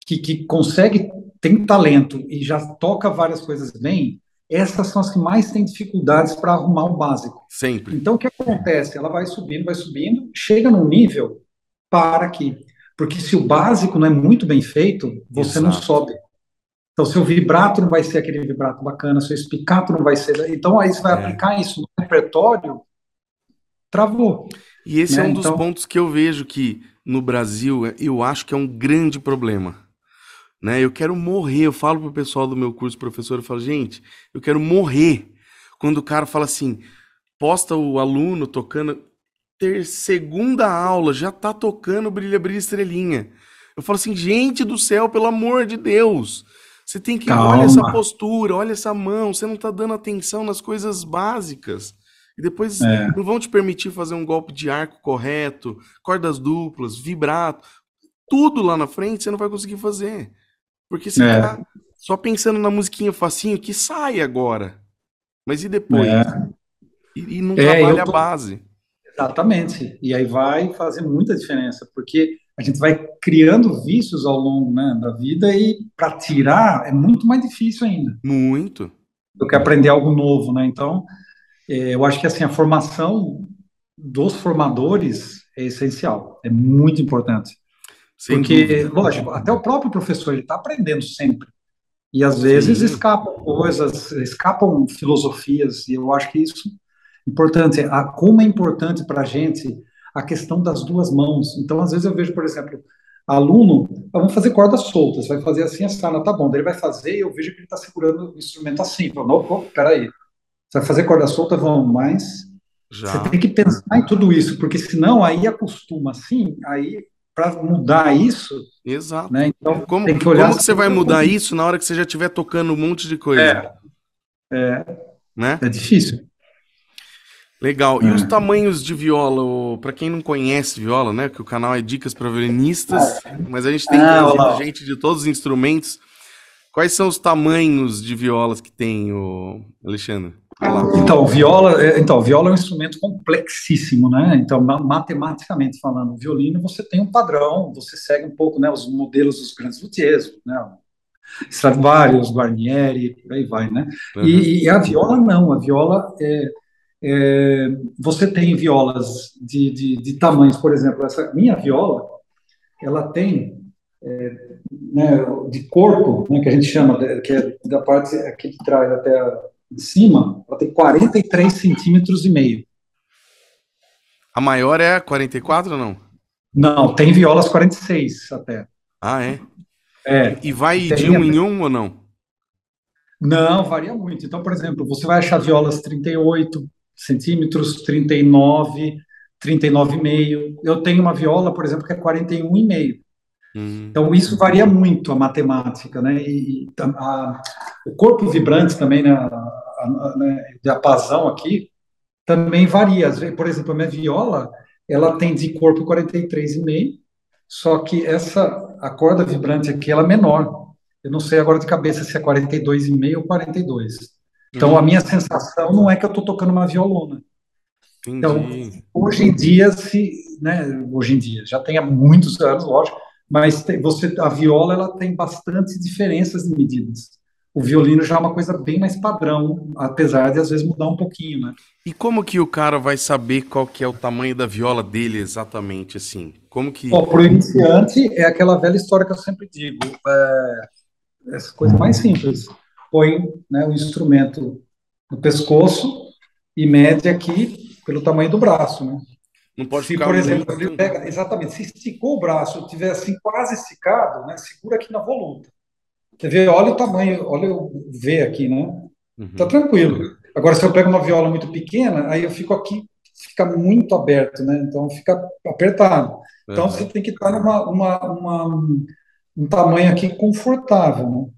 que, que consegue, tem talento e já toca várias coisas bem, essas são as que mais têm dificuldades para arrumar o básico. Sempre. Então, o que acontece? Ela vai subindo, vai subindo, chega num nível, para aqui. Porque se o básico não é muito bem feito, você Exato. não sobe. Então, seu vibrato não vai ser aquele vibrato bacana, seu espicato não vai ser. Então, aí você vai é. aplicar isso no repertório, travou. E esse né? é um dos então... pontos que eu vejo que no Brasil, eu acho que é um grande problema né? Eu quero morrer. Eu falo pro pessoal do meu curso, professor, eu falo, gente, eu quero morrer. Quando o cara fala assim, posta o aluno tocando, ter segunda aula, já tá tocando Brilha, Brilha, Estrelinha. Eu falo assim, gente do céu, pelo amor de Deus. Você tem que Calma. olha essa postura, olha essa mão, você não tá dando atenção nas coisas básicas. E depois é. não vão te permitir fazer um golpe de arco correto, cordas duplas, vibrato, tudo lá na frente você não vai conseguir fazer. Porque você é. tá só pensando na musiquinha facinho que sai agora. Mas e depois? É. E, e, não é, trabalha tô... a base. Exatamente. E aí vai fazer muita diferença, porque a gente vai criando vícios ao longo né, da vida e para tirar é muito mais difícil ainda. Muito. Do que aprender algo novo, né? Então, é, eu acho que assim a formação dos formadores é essencial, é muito importante. Sem Porque, dúvida. lógico, até o próprio professor ele está aprendendo sempre. E às vezes Sim. escapam coisas, escapam filosofias, e eu acho que isso importante. A, como é importante para a gente a questão das duas mãos. Então, às vezes eu vejo, por exemplo, aluno, ah, vamos fazer cordas soltas, vai fazer assim, assim, tá bom, daí ele vai fazer e eu vejo que ele está segurando o instrumento assim, falo, não, peraí, você vai fazer corda solta, vamos, mas Já. você tem que pensar em tudo isso, porque senão aí acostuma assim, aí para mudar isso. Exato. Né, então, como que, como que você vai mudar isso na hora que você já estiver tocando um monte de coisa? É, é, né? é difícil. Legal. E os é. tamanhos de viola, para quem não conhece viola, né? Que o canal é Dicas para Violinistas, mas a gente tem ah, gente de todos os instrumentos. Quais são os tamanhos de violas que tem, o Alexandre? Então, viola, é, então, viola é um instrumento complexíssimo, né? Então, matematicamente falando, o violino você tem um padrão, você segue um pouco, né, os modelos dos grandes luthiers, né? Stradivarius, Guarnieri, por aí vai, né? Uhum. E, e, a viola não, a viola é, é, você tem violas de, de, de, tamanhos, por exemplo, essa minha viola, ela tem é, né, de corpo, né, que a gente chama, que é da parte aqui de trás até a, de cima, ela tem 43 centímetros e meio. A maior é 44 ou não? Não, tem violas 46 até. Ah, é? É. E vai de um em um ou não? Não, varia muito. Então, por exemplo, você vai achar violas 38, centímetros, 39, 39,5. Eu tenho uma viola, por exemplo, que é 41,5. Hum. Então, isso varia muito a matemática, né? E, a, a, o corpo vibrante também, né? A, a, né? aqui, também varia. Por exemplo, a minha viola, ela tem de corpo 43,5, só que essa, a corda vibrante aqui, ela é menor. Eu não sei agora de cabeça se é 42,5 ou 42. Então, hum. a minha sensação não é que eu estou tocando uma violona. Então, Entendi. Então, hoje em dia, se, né, hoje em dia, já tem há muitos anos, lógico, mas tem, você, a viola ela tem bastante diferenças de medidas. O violino já é uma coisa bem mais padrão, apesar de às vezes mudar um pouquinho, né? E como que o cara vai saber qual que é o tamanho da viola dele exatamente, assim? Como que... Para o iniciante, é aquela velha história que eu sempre digo, é, essa coisa mais simples põe né, o instrumento no pescoço e mede aqui pelo tamanho do braço, né? Não pode se, ficar por exemplo, muito... ele pega, exatamente, se esticou o braço, tiver assim quase esticado, né, segura aqui na voluta. Quer ver? Olha o tamanho, olha o V aqui, né? Uhum. Tá tranquilo. Agora, se eu pego uma viola muito pequena, aí eu fico aqui, fica muito aberto, né? Então fica apertado. Então uhum. você tem que estar numa uma, uma, um tamanho aqui confortável, né?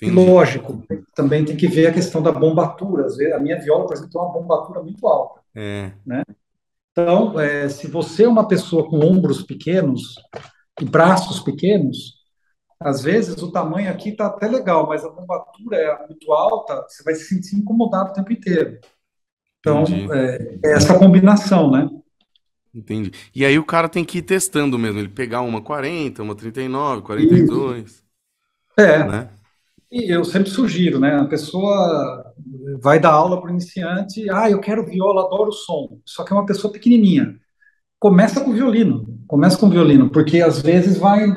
E lógico, também tem que ver a questão da bombatura. Às vezes, a minha viola, por exemplo, tem uma bombatura muito alta. É. Né? Então, é, se você é uma pessoa com ombros pequenos e braços pequenos, às vezes o tamanho aqui está até legal, mas a bombatura é muito alta, você vai se sentir incomodado o tempo inteiro. Então, é, é, essa combinação, né? Entendi. E aí o cara tem que ir testando mesmo, ele pegar uma 40, uma 39, 42. Isso. É. Né? E eu sempre sugiro, né? A pessoa vai dar aula para o iniciante, ah, eu quero viola, adoro o som. Só que é uma pessoa pequenininha. Começa com violino, começa com violino, porque às vezes vai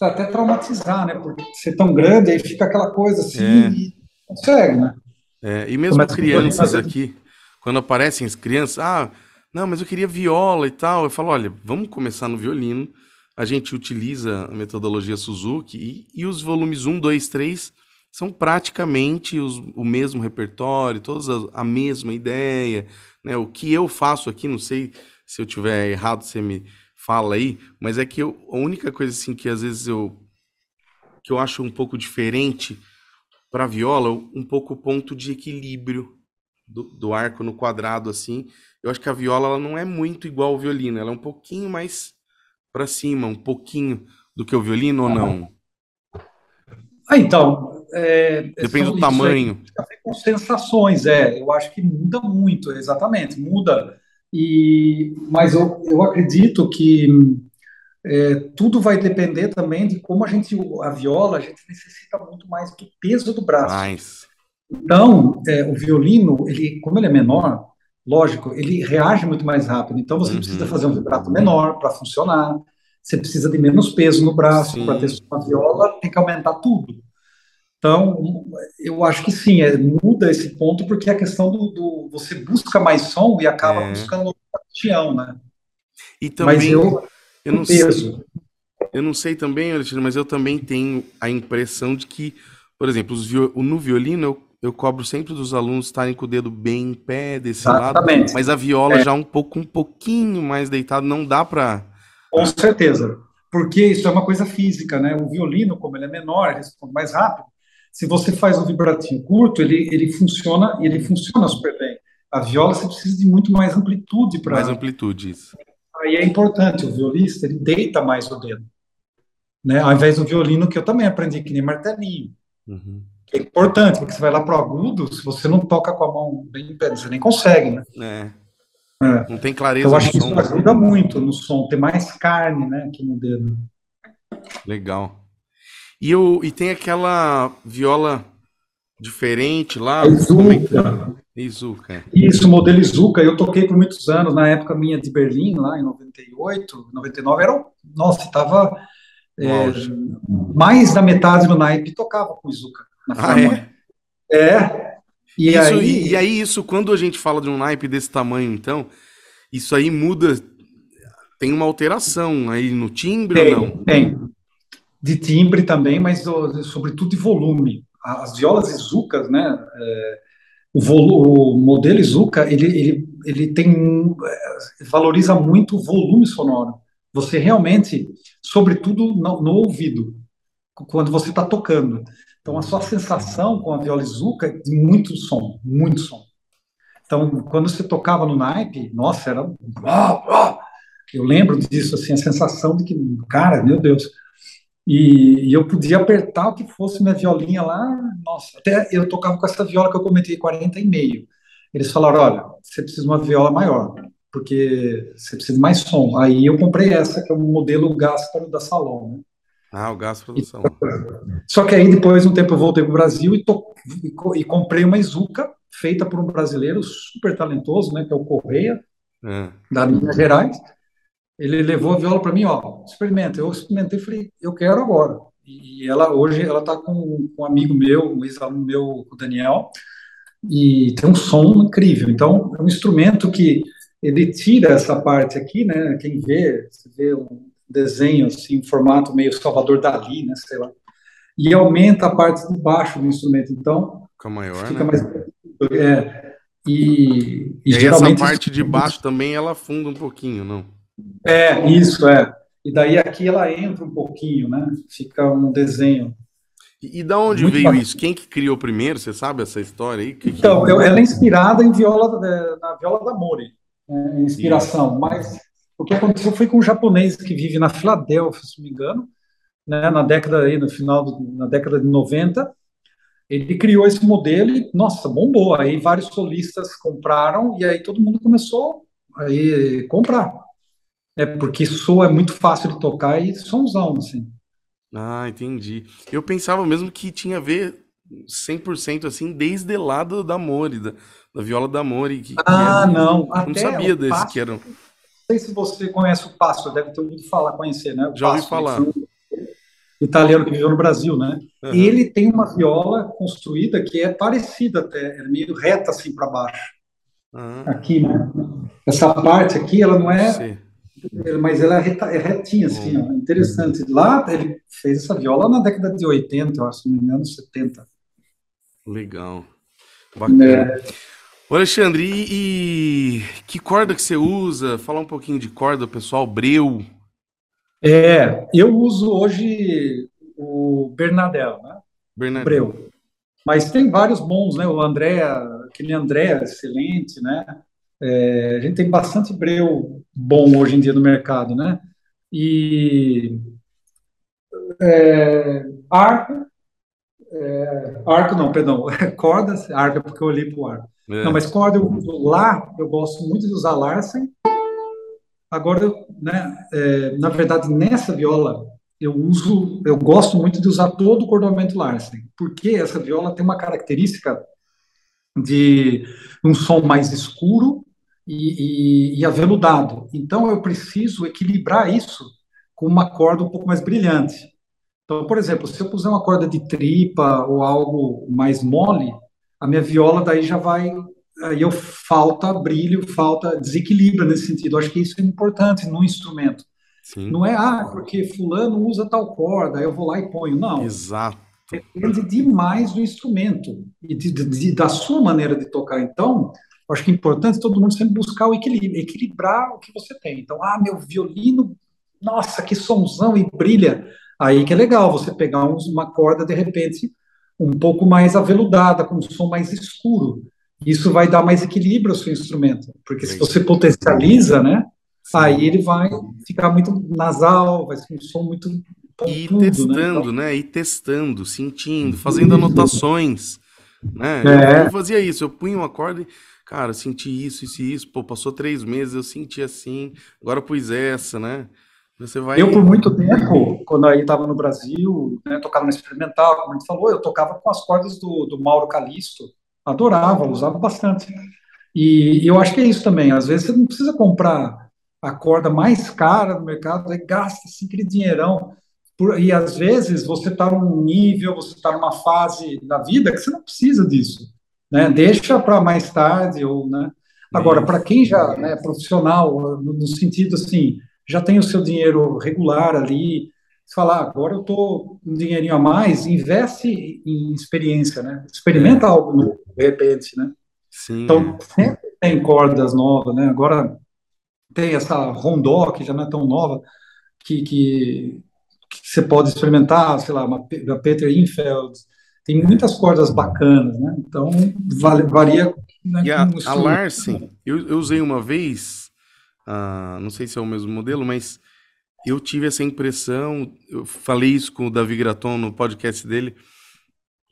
até traumatizar, né? Porque ser tão grande, aí fica aquela coisa assim é. e consegue, né? É, e mesmo começa crianças aqui, quando aparecem as crianças, ah, não, mas eu queria viola e tal. Eu falo, olha, vamos começar no violino. A gente utiliza a metodologia Suzuki e, e os volumes 1, 2, 3 são praticamente os, o mesmo repertório, todas a, mesma ideia, né? O que eu faço aqui, não sei se eu tiver errado, você me fala aí, mas é que eu, a única coisa assim que às vezes eu que eu acho um pouco diferente para viola, um pouco o ponto de equilíbrio do, do, arco no quadrado assim. Eu acho que a viola ela não é muito igual ao violino, ela é um pouquinho mais para cima, um pouquinho do que o violino ou não? Ah, então, é, Depende do tamanho. com sensações, é. Eu acho que muda muito, exatamente, muda. E, mas eu, eu acredito que é, tudo vai depender também de como a gente, a viola, a gente necessita muito mais do peso do braço. Então, é, o violino, ele, como ele é menor, lógico, ele reage muito mais rápido. Então, você uhum. precisa fazer um vibrato menor para funcionar. Você precisa de menos peso no braço para ter uma viola, tem que aumentar tudo. Então, eu acho que sim, é, muda esse ponto porque a questão do, do você busca mais som e acaba é. buscando o paixão, né? E também, Mas eu, eu não peso. sei. eu não sei também, Alexandre, mas eu também tenho a impressão de que, por exemplo, viol... no violino eu, eu cobro sempre dos alunos estarem com o dedo bem em pé desse Exatamente. lado, mas a viola é. já um pouco um pouquinho mais deitado, não dá para Com certeza. Porque isso é uma coisa física, né? O violino, como ele é menor, responde mais rápido. Se você faz um vibratinho curto, ele, ele funciona e ele funciona super bem. A viola você precisa de muito mais amplitude para. Mais amplitude, isso. Aí é importante, o violista ele deita mais o dedo. Né? Ao invés do violino, que eu também aprendi que nem martelinho. Uhum. É importante, porque você vai lá pro agudo, se você não toca com a mão bem em pé, você nem consegue, né? É. É. Não tem clareza. Eu acho que isso ajuda muito no som, ter mais carne, né, aqui no dedo. Legal. E, eu, e tem aquela viola diferente lá. Izuka. Izuka. Isso, modelo Izuka. Eu toquei por muitos anos, na época minha de Berlim, lá em 98, 99, era, nossa, estava é, mais da metade do naipe tocava com Izuka. Na ah, é? É. E, isso, aí... E, e, aí, isso, quando a gente fala de um naipe desse tamanho, então, isso aí muda, tem uma alteração aí no timbre tem, ou não? Tem, de timbre também, mas sobretudo de volume. As violas Izuka, né, é, o, o, modelo Izuka, ele, ele, ele tem, é, valoriza muito o volume sonoro. Você realmente, sobretudo no, no ouvido, quando você está tocando. Então, a sua sensação com a viola Izuka é de muito som, muito som. Então, quando você tocava no naipe, nossa, era... Eu lembro disso, assim, a sensação de que, cara, meu Deus... E, e, eu podia apertar o que fosse minha violinha lá, nossa, até eu tocava com essa viola que eu comentei, 40 e meio. Eles falaram, olha, você precisa de uma viola maior, porque você precisa de mais som. Aí eu comprei essa, que é o modelo Gasparo da Salon, né? Ah, o Gasparo da Salon. <laughs> Só que aí depois, um tempo, eu voltei para o Brasil e, to, e, comprei uma Izuka, feita por um brasileiro super talentoso, né, que é o Correia, é. da Minas Gerais, ele levou a viola para mim, ó, experimenta. Eu experimentei e falei, eu quero agora. E ela hoje ela está com, com, um amigo meu, um ex-aluno meu, o Daniel, e tem um som incrível. Então, é um instrumento que ele tira essa parte aqui, né? Quem vê, você vê um desenho assim, em formato meio Salvador Dali, né? Sei lá. E aumenta a parte de baixo do instrumento. Então, fica maior, fica né? mais é, e, e, e essa parte de baixo também ela afunda um pouquinho, não? É, isso, é. E daí aqui ela entra um pouquinho, né? Fica um desenho. E, e da onde Muito veio bacana. isso? Quem que criou primeiro? Você sabe essa história aí? Que, então, eu, ela é inspirada em viola, é, na viola da Mori. É, inspiração. Isso. Mas o que aconteceu foi com um japonês que vive na Filadélfia, se não me engano, né, na década aí, no final do, na década de 90, ele criou esse modelo e, nossa, bombou. Aí vários solistas compraram e aí todo mundo começou a comprar. É porque soa é muito fácil de tocar e somzão, assim. Ah, entendi. Eu pensava mesmo que tinha a ver 100% assim, desde lá do, da Mori, da, da viola da Mori. Que, ah, que não. Não Até sabia desse passo, que era. Não sei se você conhece o Passo, deve ter ouvido falar, conhecer, né? O Já ouvi falar. Italiano que viveu no Brasil, né? Uhum. Ele tem uma viola construída que é parecida até, é meio reta assim para baixo. Uhum. Aqui, né? Essa parte aqui, ela não é. Sim mas ela é, reta, é retinha, assim, ó, interessante. Lá ele fez essa viola na década de 80, eu acho, se não me engano, 70. Legal. Bacana. É. Ô Alexandre, e, e, que corda que você usa? Fala um pouquinho de corda, pessoal, breu. É, eu uso hoje o Bernadel, né? Bernadel. Breu. Mas tem vários bons, né? O André, aquele André, excelente, né? É, a gente tem bastante breu bom hoje em dia no mercado, né? E é, arco, é, arco não, perdão, <laughs> cordas, arco é porque eu olhei para o arco. É. Não, mas corda eu uso lá, eu gosto muito de usar Larsen. Agora, né, é, na verdade, nessa viola eu uso, eu gosto muito de usar todo o cordoamento Larsen, porque essa viola tem uma característica de um som mais escuro e, e, e aveludado. Então, eu preciso equilibrar isso com uma corda um pouco mais brilhante. Então, por exemplo, se eu puser uma corda de tripa ou algo mais mole, a minha viola daí já vai aí eu falta brilho, falta desequilíbrio nesse sentido. Eu acho que isso é importante no instrumento. Sim. Não é, ah, porque fulano usa tal corda, eu vou lá e ponho. Não. Exato. Depende demais do instrumento e de, de, de, da sua maneira de tocar. Então, eu acho que é importante todo mundo sempre buscar o equilíbrio, equilibrar o que você tem. Então, ah, meu violino, nossa, que somzão e brilha. Aí que é legal você pegar uma corda, de repente, um pouco mais aveludada, com um som mais escuro. Isso vai dar mais equilíbrio ao seu instrumento, porque se você potencializa, né, aí ele vai ficar muito nasal, vai ser um som muito e tudo, né? testando, né? né? E testando, sentindo, fazendo anotações, né? É. Eu fazia isso, eu punha uma corda e, cara, senti isso, isso e isso, pô, passou três meses, eu senti assim, agora pus essa, né? Você vai... Eu, por muito tempo, quando aí estava no Brasil, né, tocava no experimental, como a gente falou, eu tocava com as cordas do, do Mauro Calisto, adorava, usava bastante. E, e eu acho que é isso também, às vezes você não precisa comprar a corda mais cara no mercado, aí gasta assim, aquele dinheirão. Por, e às vezes você está num nível, você está numa fase da vida que você não precisa disso, né? Deixa para mais tarde ou, né? Agora, para quem já é né, profissional, no, no, sentido assim, já tem o seu dinheiro regular ali, falar, ah, agora eu estou com um dinheirinho a mais, investe em experiência, né? Experimenta é. algo novo, de repente, né? Sim. Então, sempre tem cordas novas, né? Agora tem essa Rondó, que já não é tão nova, que, que que você pode experimentar, sei lá, uma, Peter Infeld, tem muitas cordas bacanas, né? Então, vale, varia. Né, e a, a Larsen, eu, eu, usei uma vez, uh, não sei se é o mesmo modelo, mas eu tive essa impressão, eu falei isso com o Davi Graton no podcast dele,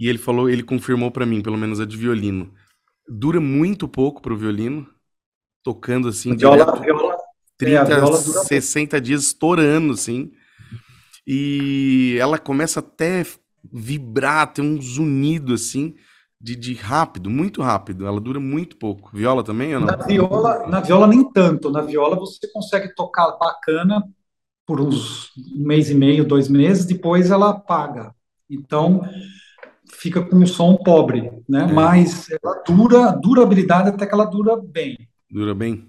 e ele falou, ele confirmou para mim, pelo menos a de violino. Dura muito pouco pro violino, tocando assim, viola, direto, viola, 30, é, 60 dias estourando, assim. E ela começa até vibrar, ter um zunido assim, de, de, rápido, muito rápido. Ela dura muito pouco. Viola também ou não? Na viola, na viola nem tanto. Na viola você consegue tocar bacana por uns um mês e meio, dois meses, depois ela apaga. Então fica com um som pobre, né? É. Mas ela dura, durabilidade até que ela dura bem. Dura bem?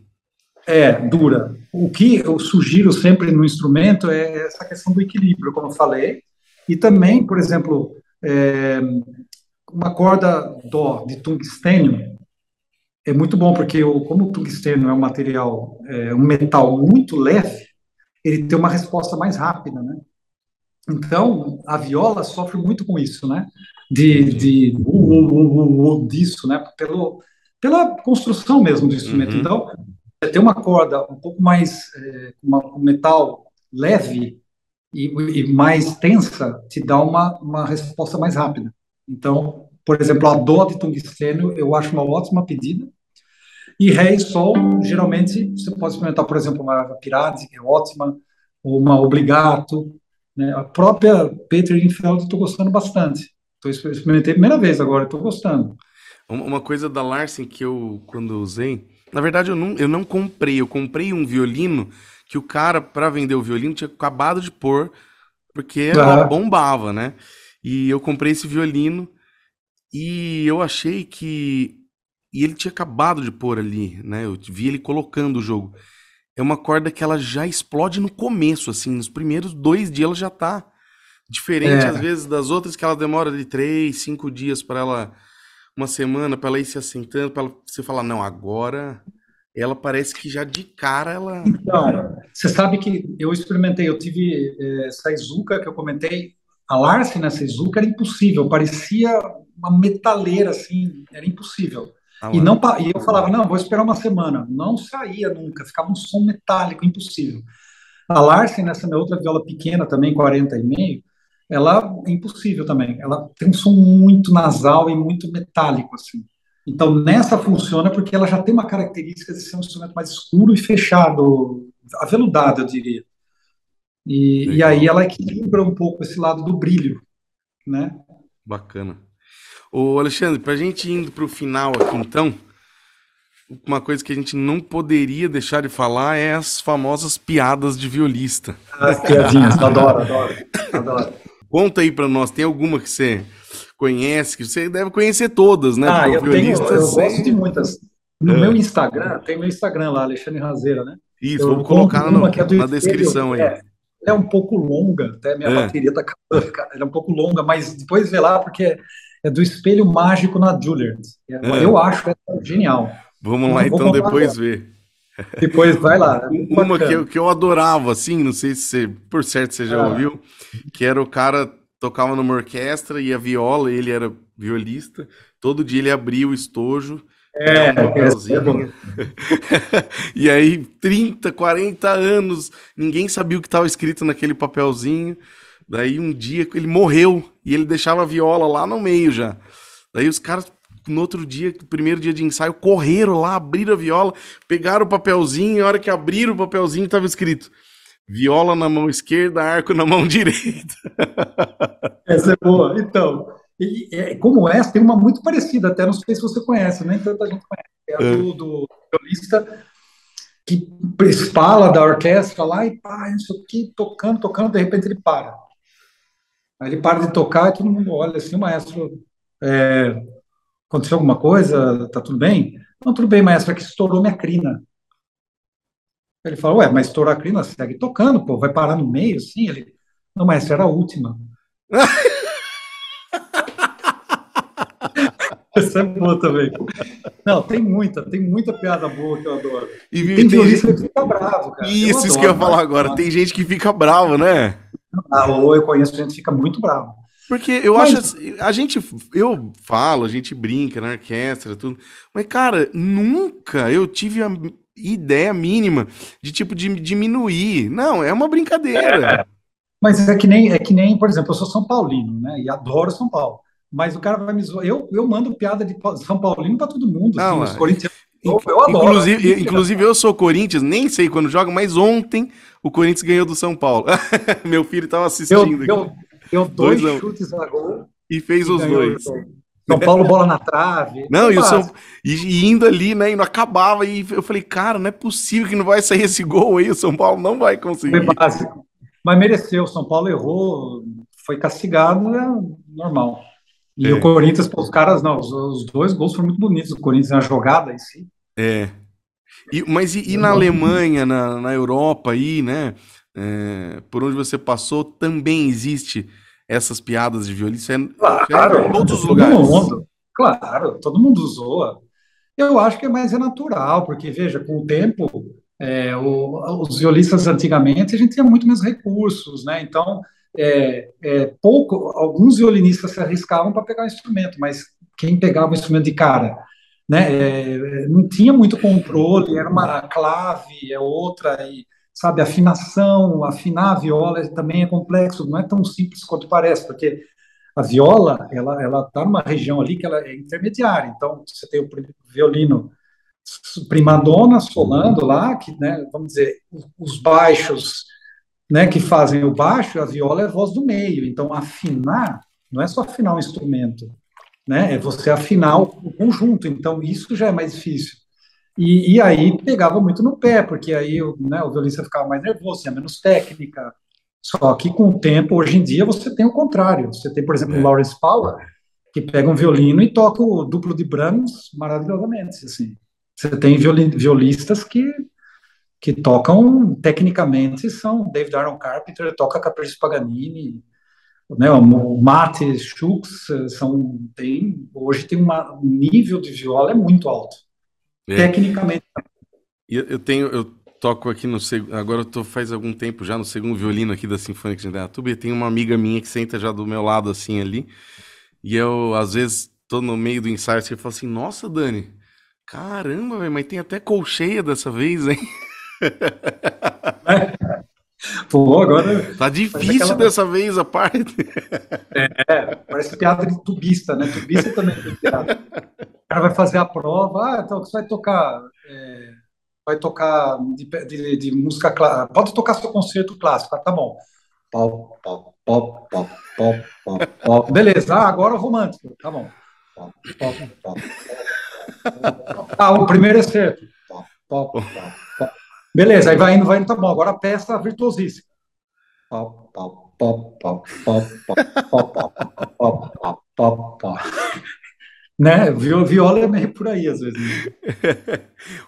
É, dura. O que eu sugiro sempre no instrumento é essa questão do equilíbrio, como eu falei, e também, por exemplo, é, uma corda dó de tungstênio é muito bom, porque o, como o tungstênio é um material, é, um metal muito leve, ele tem uma resposta mais rápida, né? Então, a viola sofre muito com isso, né? De, de uh, uh, uh, disso, né? Pelo, pela construção mesmo do instrumento. Uhum. Então, ter uma corda um pouco mais, é, uma, um metal leve e, e, mais tensa, te dá uma, uma resposta mais rápida. Então, por exemplo, a dó de tungstênio eu acho uma ótima pedida. E ré e sol, geralmente, você pode experimentar, por exemplo, uma Pirade, que é ótima, ou uma Obligato. Né? A própria Peter Infeld, estou gostando bastante. Tô, experimentei a primeira vez agora, estou gostando. Uma coisa da Larsen que eu, quando usei, na verdade, eu não, eu não comprei. Eu comprei um violino que o cara, para vender o violino, tinha acabado de pôr, porque ela bombava, né? E eu comprei esse violino e eu achei que. E ele tinha acabado de pôr ali, né? Eu vi ele colocando o jogo. É uma corda que ela já explode no começo, assim. Nos primeiros dois dias ela já tá diferente, é. às vezes, das outras que ela demora de três, cinco dias para ela uma semana para ela ir se assentando, para você falar, não, agora ela parece que já de cara ela. Então, você sabe que eu experimentei, eu tive essa Izuka que eu comentei, a Larsen nessa Izuka era impossível, parecia uma metaleira assim, era impossível. Ah, e, não, e eu falava, não, vou esperar uma semana. Não saía nunca, ficava um som metálico, impossível. A Larsen, nessa minha outra viola pequena também, 40 e meio, ela é impossível também. Ela tem um som muito nasal e muito metálico, assim. Então, nessa funciona porque ela já tem uma característica de ser um instrumento mais escuro e fechado, aveludado, eu diria. E, e aí ela equilibra um pouco esse lado do brilho, né? Bacana. Ô, Alexandre, para a gente indo para o final aqui, então, uma coisa que a gente não poderia deixar de falar é as famosas piadas de violista. As piadinhas, <laughs> adoro, adoro, adoro. Conta aí para nós, tem alguma que você conhece, que você deve conhecer todas, né? Ah, eu, tenho, eu gosto de muitas. No é. meu Instagram, tem meu Instagram lá, Alexandre Razeira, né? Isso, vamos colocar no, é na descrição aí. É, é um pouco longa, até minha é. bateria tá acabando, cara. Ela é um pouco longa, mas depois vê lá, porque é do espelho mágico na Juilliard. É, é. Eu acho genial. Vamos lá, então, depois ver. Depois vai lá. <laughs> Uma que eu, que eu adorava, assim, não sei se você, por certo você já ah. ouviu, que era o cara tocava numa orquestra e a viola, ele era violista, todo dia ele abria o estojo é, um é, <laughs> e aí, 30, 40 anos, ninguém sabia o que estava escrito naquele papelzinho. Daí um dia ele morreu e ele deixava a viola lá no meio já. Daí os caras, no outro dia, primeiro dia de ensaio, correram lá, abriram a viola, pegaram o papelzinho, e a hora que abriram o papelzinho estava escrito viola na mão esquerda, arco na mão <laughs> direita. Essa é boa. Então, e, é, como essa, tem uma muito parecida, até não sei se você conhece, nem tanta gente conhece, é a do, é. do violista que fala da orquestra lá e pá, isso aqui, tocando, tocando, de repente ele para. Aí ele para de tocar e todo mundo olha assim, o maestro, é, aconteceu alguma coisa? Tá tudo bem? Não, tudo bem, maestro, é que estourou minha crina. Ele fala, ué, mas estourar a crina segue tocando, pô, vai parar no meio, assim? Ele, não, maestro, era a última. <laughs> Essa é boa também. Não, tem muita, tem muita piada boa que eu adoro. E, tem, tem gente que fica bravo, cara. Isso, adoro, isso que eu ia falar agora. Tem gente que fica bravo, né? Ah, ou eu conheço gente que fica muito bravo. Porque eu mas... acho assim, a gente, eu falo, a gente brinca na orquestra, tudo. Mas, cara, nunca eu tive a ideia mínima de tipo de diminuir. Não, é uma brincadeira. É. Mas é que nem, é que nem, por exemplo, eu sou São Paulino, né? E adoro São Paulo mas o cara vai me zoar. Eu, eu mando piada de São Paulino para todo mundo. Não, assim, os Corinthians. Eu, eu adoro. Inclusive, inclusive, eu sou Corinthians, nem sei quando joga, mas ontem o Corinthians ganhou do São Paulo. <laughs> Meu filho estava assistindo. Eu, eu, dois, dois chutes a gol. E fez e os dois. São Paulo, bola na trave. Não, e, o São, e, indo ali, né? E não acabava. E eu falei, cara, não é possível que não vai sair esse gol aí. O São Paulo não vai conseguir. Foi básico. Mas mereceu. O São Paulo errou, foi castigado, é normal. E é. o Corinthians, os caras, não, os, os, dois gols foram muito bonitos do Corinthians na jogada em si. É. E, mas e, e na Alemanha, na, na Europa aí, né? É, por onde você passou, também existe essas piadas de violência? É, claro, em todos os lugares. Mundo, claro, todo mundo zoa. Eu acho que é mais é natural, porque, veja, com o tempo, é, o, os violistas antigamente, a gente tinha muito mais recursos, né? Então, é, é, pouco, alguns violinistas se arriscavam para pegar o instrumento, mas quem pegava o instrumento de cara, né, é, não tinha muito controle, era uma clave, é outra, e, sabe, afinação, afinar a viola também é complexo, não é tão simples quanto parece, porque a viola, ela ela está numa região ali que ela é intermediária, então você tem o violino primadona solando lá, que, né, vamos dizer, os baixos né, que fazem o baixo, a viola é a voz do meio. Então, afinar não é só afinar um instrumento, né? É você afinar o, conjunto. Então, isso já é mais difícil. E, e aí pegava muito no pé, porque aí né, o violista ficava mais nervoso, tinha menos técnica. Só que com o tempo, hoje em dia, você tem o contrário. Você tem, por exemplo, o é. Lawrence Power, que pega um violino e toca o duplo de Brahms maravilhosamente. Assim. Você tem violistas que que tocam tecnicamente são David Aaron Carpenter, toca Capricho Paganini, né, o Mate Schux, são tem hoje tem uma, um nível de viola é muito alto. É. Tecnicamente. Eu, eu tenho eu toco aqui no agora eu tô faz algum tempo já no segundo violino aqui da Sinfônica de Indaiatuba e tem uma amiga minha que senta já do meu lado assim ali. E eu às vezes tô no meio do ensaio e falo assim: "Nossa, Dani, caramba, véio, mas tem até colcheia dessa vez, hein?" <laughs> Pô, agora. Tá difícil aquela... dessa vez a parte. É, parece piada de tubista, né? Tubista também tem piada. O cara vai fazer a prova, ah, então você vai tocar. É, vai tocar de, de, de música clássica. Pode tocar seu concerto clássico, ah, tá bom. Pop, pop, pop, pop, pop, pop, pop. Beleza, ah, agora o romântico, tá bom. Pop, pop, pop, pop. Ah, o primeiro é certo. Pop, pop, pop, pop. Beleza, aí vai indo, vai indo, tá bom. Agora a peça virtuosíssima. Né? Viola é meio por aí, às vezes.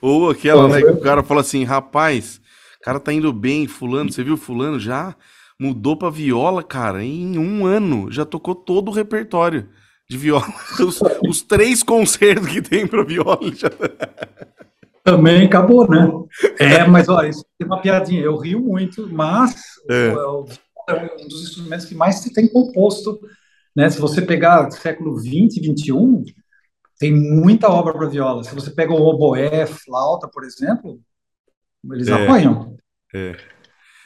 Ou aquela, né, que o cara fala assim, rapaz, O cara tá indo bem, fulano, você viu fulano já mudou pra viola, cara, em um ano já tocou todo o repertório de viola. Os, os três concertos que tem pra viola já... Também acabou, né? É, mas olha, isso tem uma piadinha. Eu rio muito, mas é. o, é um dos instrumentos que mais se tem composto, né? Se você pegar século 20 e 21, tem muita obra para viola. Se você pega o oboé, flauta, por exemplo, eles é. apanham. É.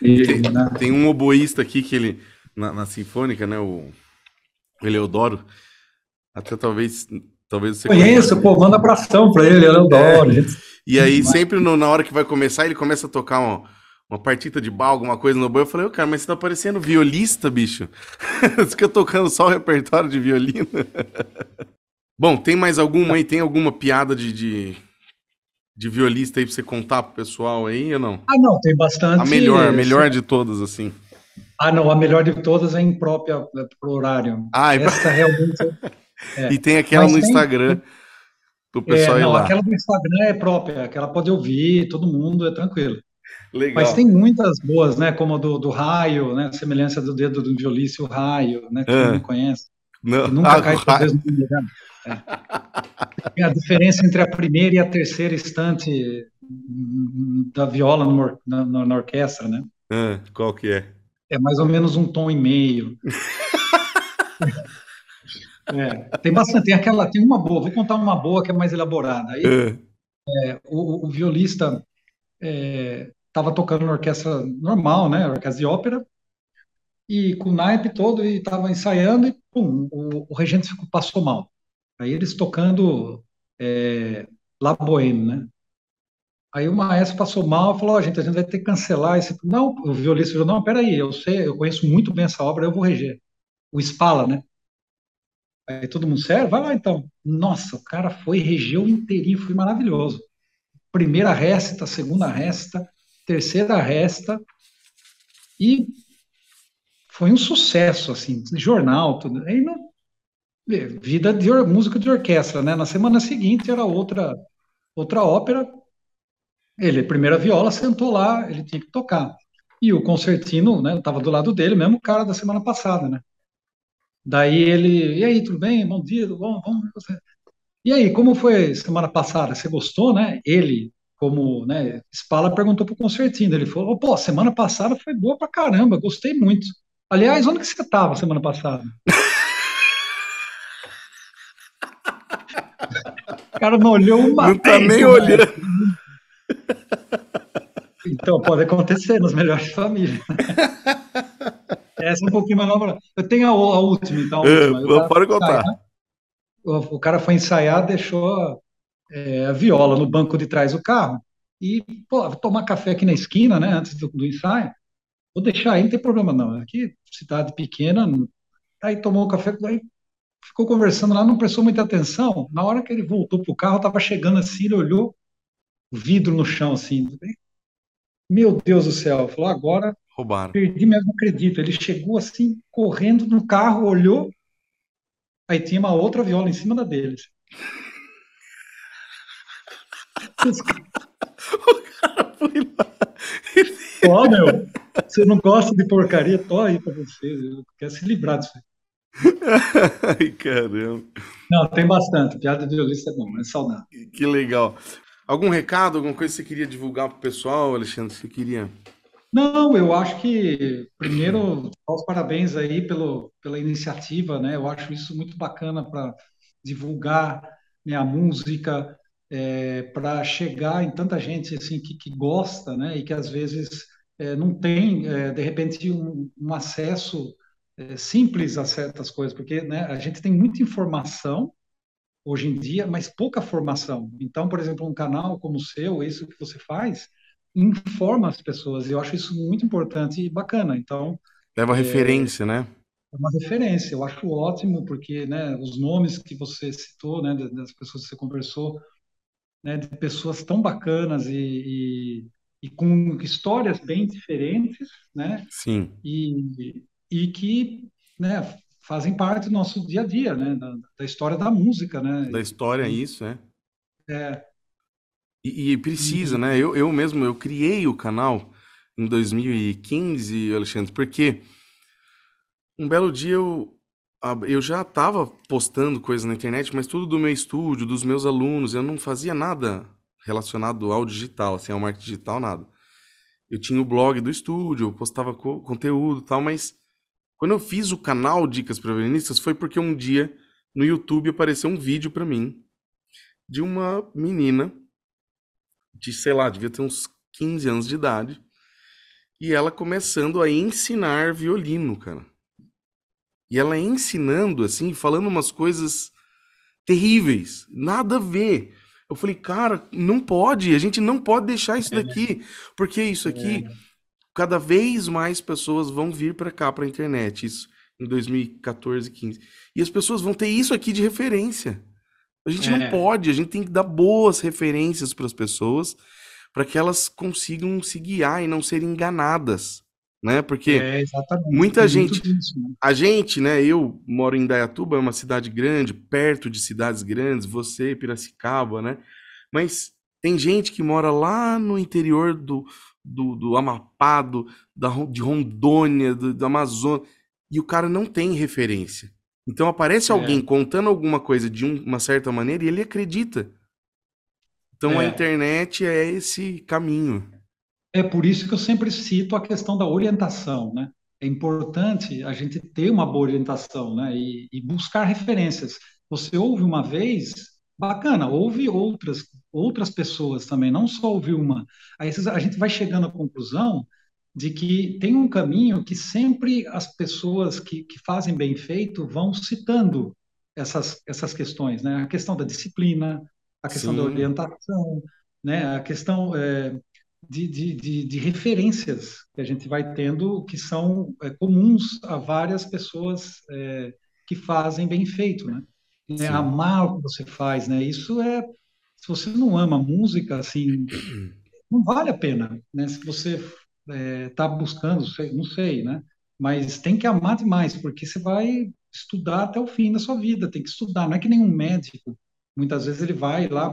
E, tem, né? tem, um oboísta aqui que ele, na, na Sinfônica, né? O Eleodoro, até talvez Talvez você Conheço, pô, manda abração pra ele, eu adoro. É. E aí, sempre no, na hora que vai começar, ele começa a tocar uma, uma partita de bal, alguma coisa no boi. Eu falei, oh, cara, mas você tá parecendo violista, bicho. <laughs> você fica tocando só o repertório de violino. <laughs> Bom, tem mais alguma aí? Tem alguma piada de, de, de, violista aí pra você contar pro pessoal aí ou não? Ah, não, tem bastante. A melhor, a melhor de todas, assim. Ah, não, a melhor de todas é imprópria pro horário. Ah, Essa realmente. <laughs> É. E tem aquela Mas no tem... Instagram pro pessoal é, não, ir lá. Aquela do Instagram é própria, aquela pode ouvir, todo mundo, é tranquilo. Legal. Mas tem muitas boas, né? Como a do, do raio, né? A semelhança do dedo do violício, o raio, né? Que é. não conhece. Não. Nunca ah, cai três no lugar. É. A diferença entre a primeira e a terceira estante da viola no, na, na, orquestra, né? Ah, qual que é? É mais ou menos um tom e meio. <laughs> É, tem bastante, tem aquela, tem uma boa, vou contar uma boa que é mais elaborada. Aí, é. É, o, o, violista estava é, tocando na orquestra normal, né, orquestra de ópera, e com o naipe todo, e estava ensaiando, e pum, o, o regente ficou, passou mal. Aí eles tocando é, La Boheme, né? Aí o maestro passou mal e falou: oh, gente, a gente vai ter que cancelar esse. Não, o violista falou: não, peraí, eu sei, eu conheço muito bem essa obra, eu vou reger. O Spala, né? Aí todo mundo, sério? Vai lá então. Nossa, o cara foi, regeu inteirinho, foi maravilhoso. Primeira resta, segunda resta, terceira resta, e foi um sucesso, assim, jornal, tudo. Aí, não, vida de música de orquestra, né? Na semana seguinte era outra, outra ópera. Ele, primeira viola, sentou lá, ele tinha que tocar. E o concertino, né, estava do lado dele, mesmo cara da semana passada, né? Daí ele, e aí, tudo bem? Bom dia, tudo bom? Vamos, e aí, como foi semana passada? Você gostou, né? Ele, como, né, Spala perguntou pro concertinho, ele falou, pô, semana passada foi boa pra caramba, gostei muito. Aliás, onde que você estava semana passada? o cara não olhou uma Não tá nem olhando. Então, pode acontecer nas melhores famílias. <laughs> Essa é um pouquinho mais nova. Eu tenho a, a última, então. A é, última. pode contar. O, cara foi ensaiar, deixou é, a viola no banco de trás do carro e, pô, vou tomar café aqui na esquina, né, antes do, do ensaio. Vou deixar aí, não tem problema não. Aqui, cidade pequena, aí tomou o café, aí ficou conversando lá, não prestou muita atenção. Na hora que ele voltou pro carro, tava chegando assim, ele olhou o vidro no chão, assim. Meu Deus do céu, falou, agora Roubaram. Perdi mesmo, acredito. Ele chegou assim, correndo no carro, olhou, aí tinha uma outra viola em cima da deles. <laughs> o cara foi lá. Ó, meu, você não gosta de porcaria? Tô aí pra você. Quer se livrar disso <laughs> Ai, caramba. Não, tem bastante. Piada de violista é bom, é saudável. Que legal. Algum recado, alguma coisa que você queria divulgar pro pessoal, Alexandre? Você queria não, eu acho que, primeiro, os parabéns aí pelo, pela iniciativa, né? Eu acho isso muito bacana para divulgar né, a música, é, para chegar em tanta gente assim que, que gosta, né? E que às vezes é, não tem, é, de repente, um, um acesso é, simples a certas coisas, porque né, a gente tem muita informação hoje em dia, mas pouca formação. Então, por exemplo, um canal como o seu, isso que você faz, informa as pessoas. E eu acho isso muito importante e bacana. Então. Leva é, referência, né? É uma referência. Eu acho ótimo, porque né, os nomes que você citou, né, das pessoas que você conversou, né, de pessoas tão bacanas e, e, e com histórias bem diferentes, né? Sim. E, e que né, fazem parte do nosso dia a dia, né? Da, da história da música, né? Da história, isso, é. É, e, e precisa, uhum. né? Eu, eu mesmo, eu criei o canal em 2015, Alexandre, porque um belo dia eu, eu já estava postando coisas na internet, mas tudo do meu estúdio, dos meus alunos, eu não fazia nada relacionado ao digital, assim, ao marketing digital, nada. Eu tinha o blog do estúdio, eu postava co conteúdo e tal, mas quando eu fiz o canal Dicas para Violinistas foi porque um dia no YouTube apareceu um vídeo para mim de uma menina de, sei lá, devia ter uns 15 anos de idade, e ela começando a ensinar violino, cara. E ela ensinando, assim, falando umas coisas terríveis, nada a ver. Eu falei, cara, não pode, a gente não pode deixar isso é. daqui, porque isso aqui, é. cada vez mais pessoas vão vir para cá, para a internet, isso em 2014, 15. E as pessoas vão ter isso aqui de referência. A gente é. não pode, a gente tem que dar boas referências para as pessoas, para que elas consigam se guiar e não serem enganadas né? Porque é, muita Tem gente, né? a gente, né? Eu moro em Dayatuba, é uma cidade grande, perto de cidades grandes, você, Piracicaba, né? Mas tem gente que mora lá no interior do, do, do Amapá, do, da, de Rondônia, do, do Amazonas, e o cara não tem referência. Então aparece é. alguém contando alguma coisa de um, uma certa maneira e ele acredita. Então é. a internet é esse caminho. É por isso que eu sempre cito a questão da orientação, né? É importante a gente ter uma boa orientação, né? E, e buscar referências. Você ouve uma vez, bacana, ouve outras outras pessoas também, não só ouvir uma. Aí a gente vai chegando à conclusão de que tem um caminho que sempre as pessoas que, que fazem bem feito vão citando essas, essas questões, né? A questão da disciplina, a questão Sim. da orientação, né? A questão é, de, de, de, de, referências que a gente vai tendo que são é, comuns a várias pessoas é, que fazem bem feito, né? É, amar o que você faz, né? Isso é, se você não ama música, assim, <clears throat> não vale a pena, né? Se você está é, buscando, não sei, né? Mas tem que amar demais, porque você vai estudar até o fim da sua vida, tem que estudar, não é que nenhum médico, muitas vezes ele vai lá,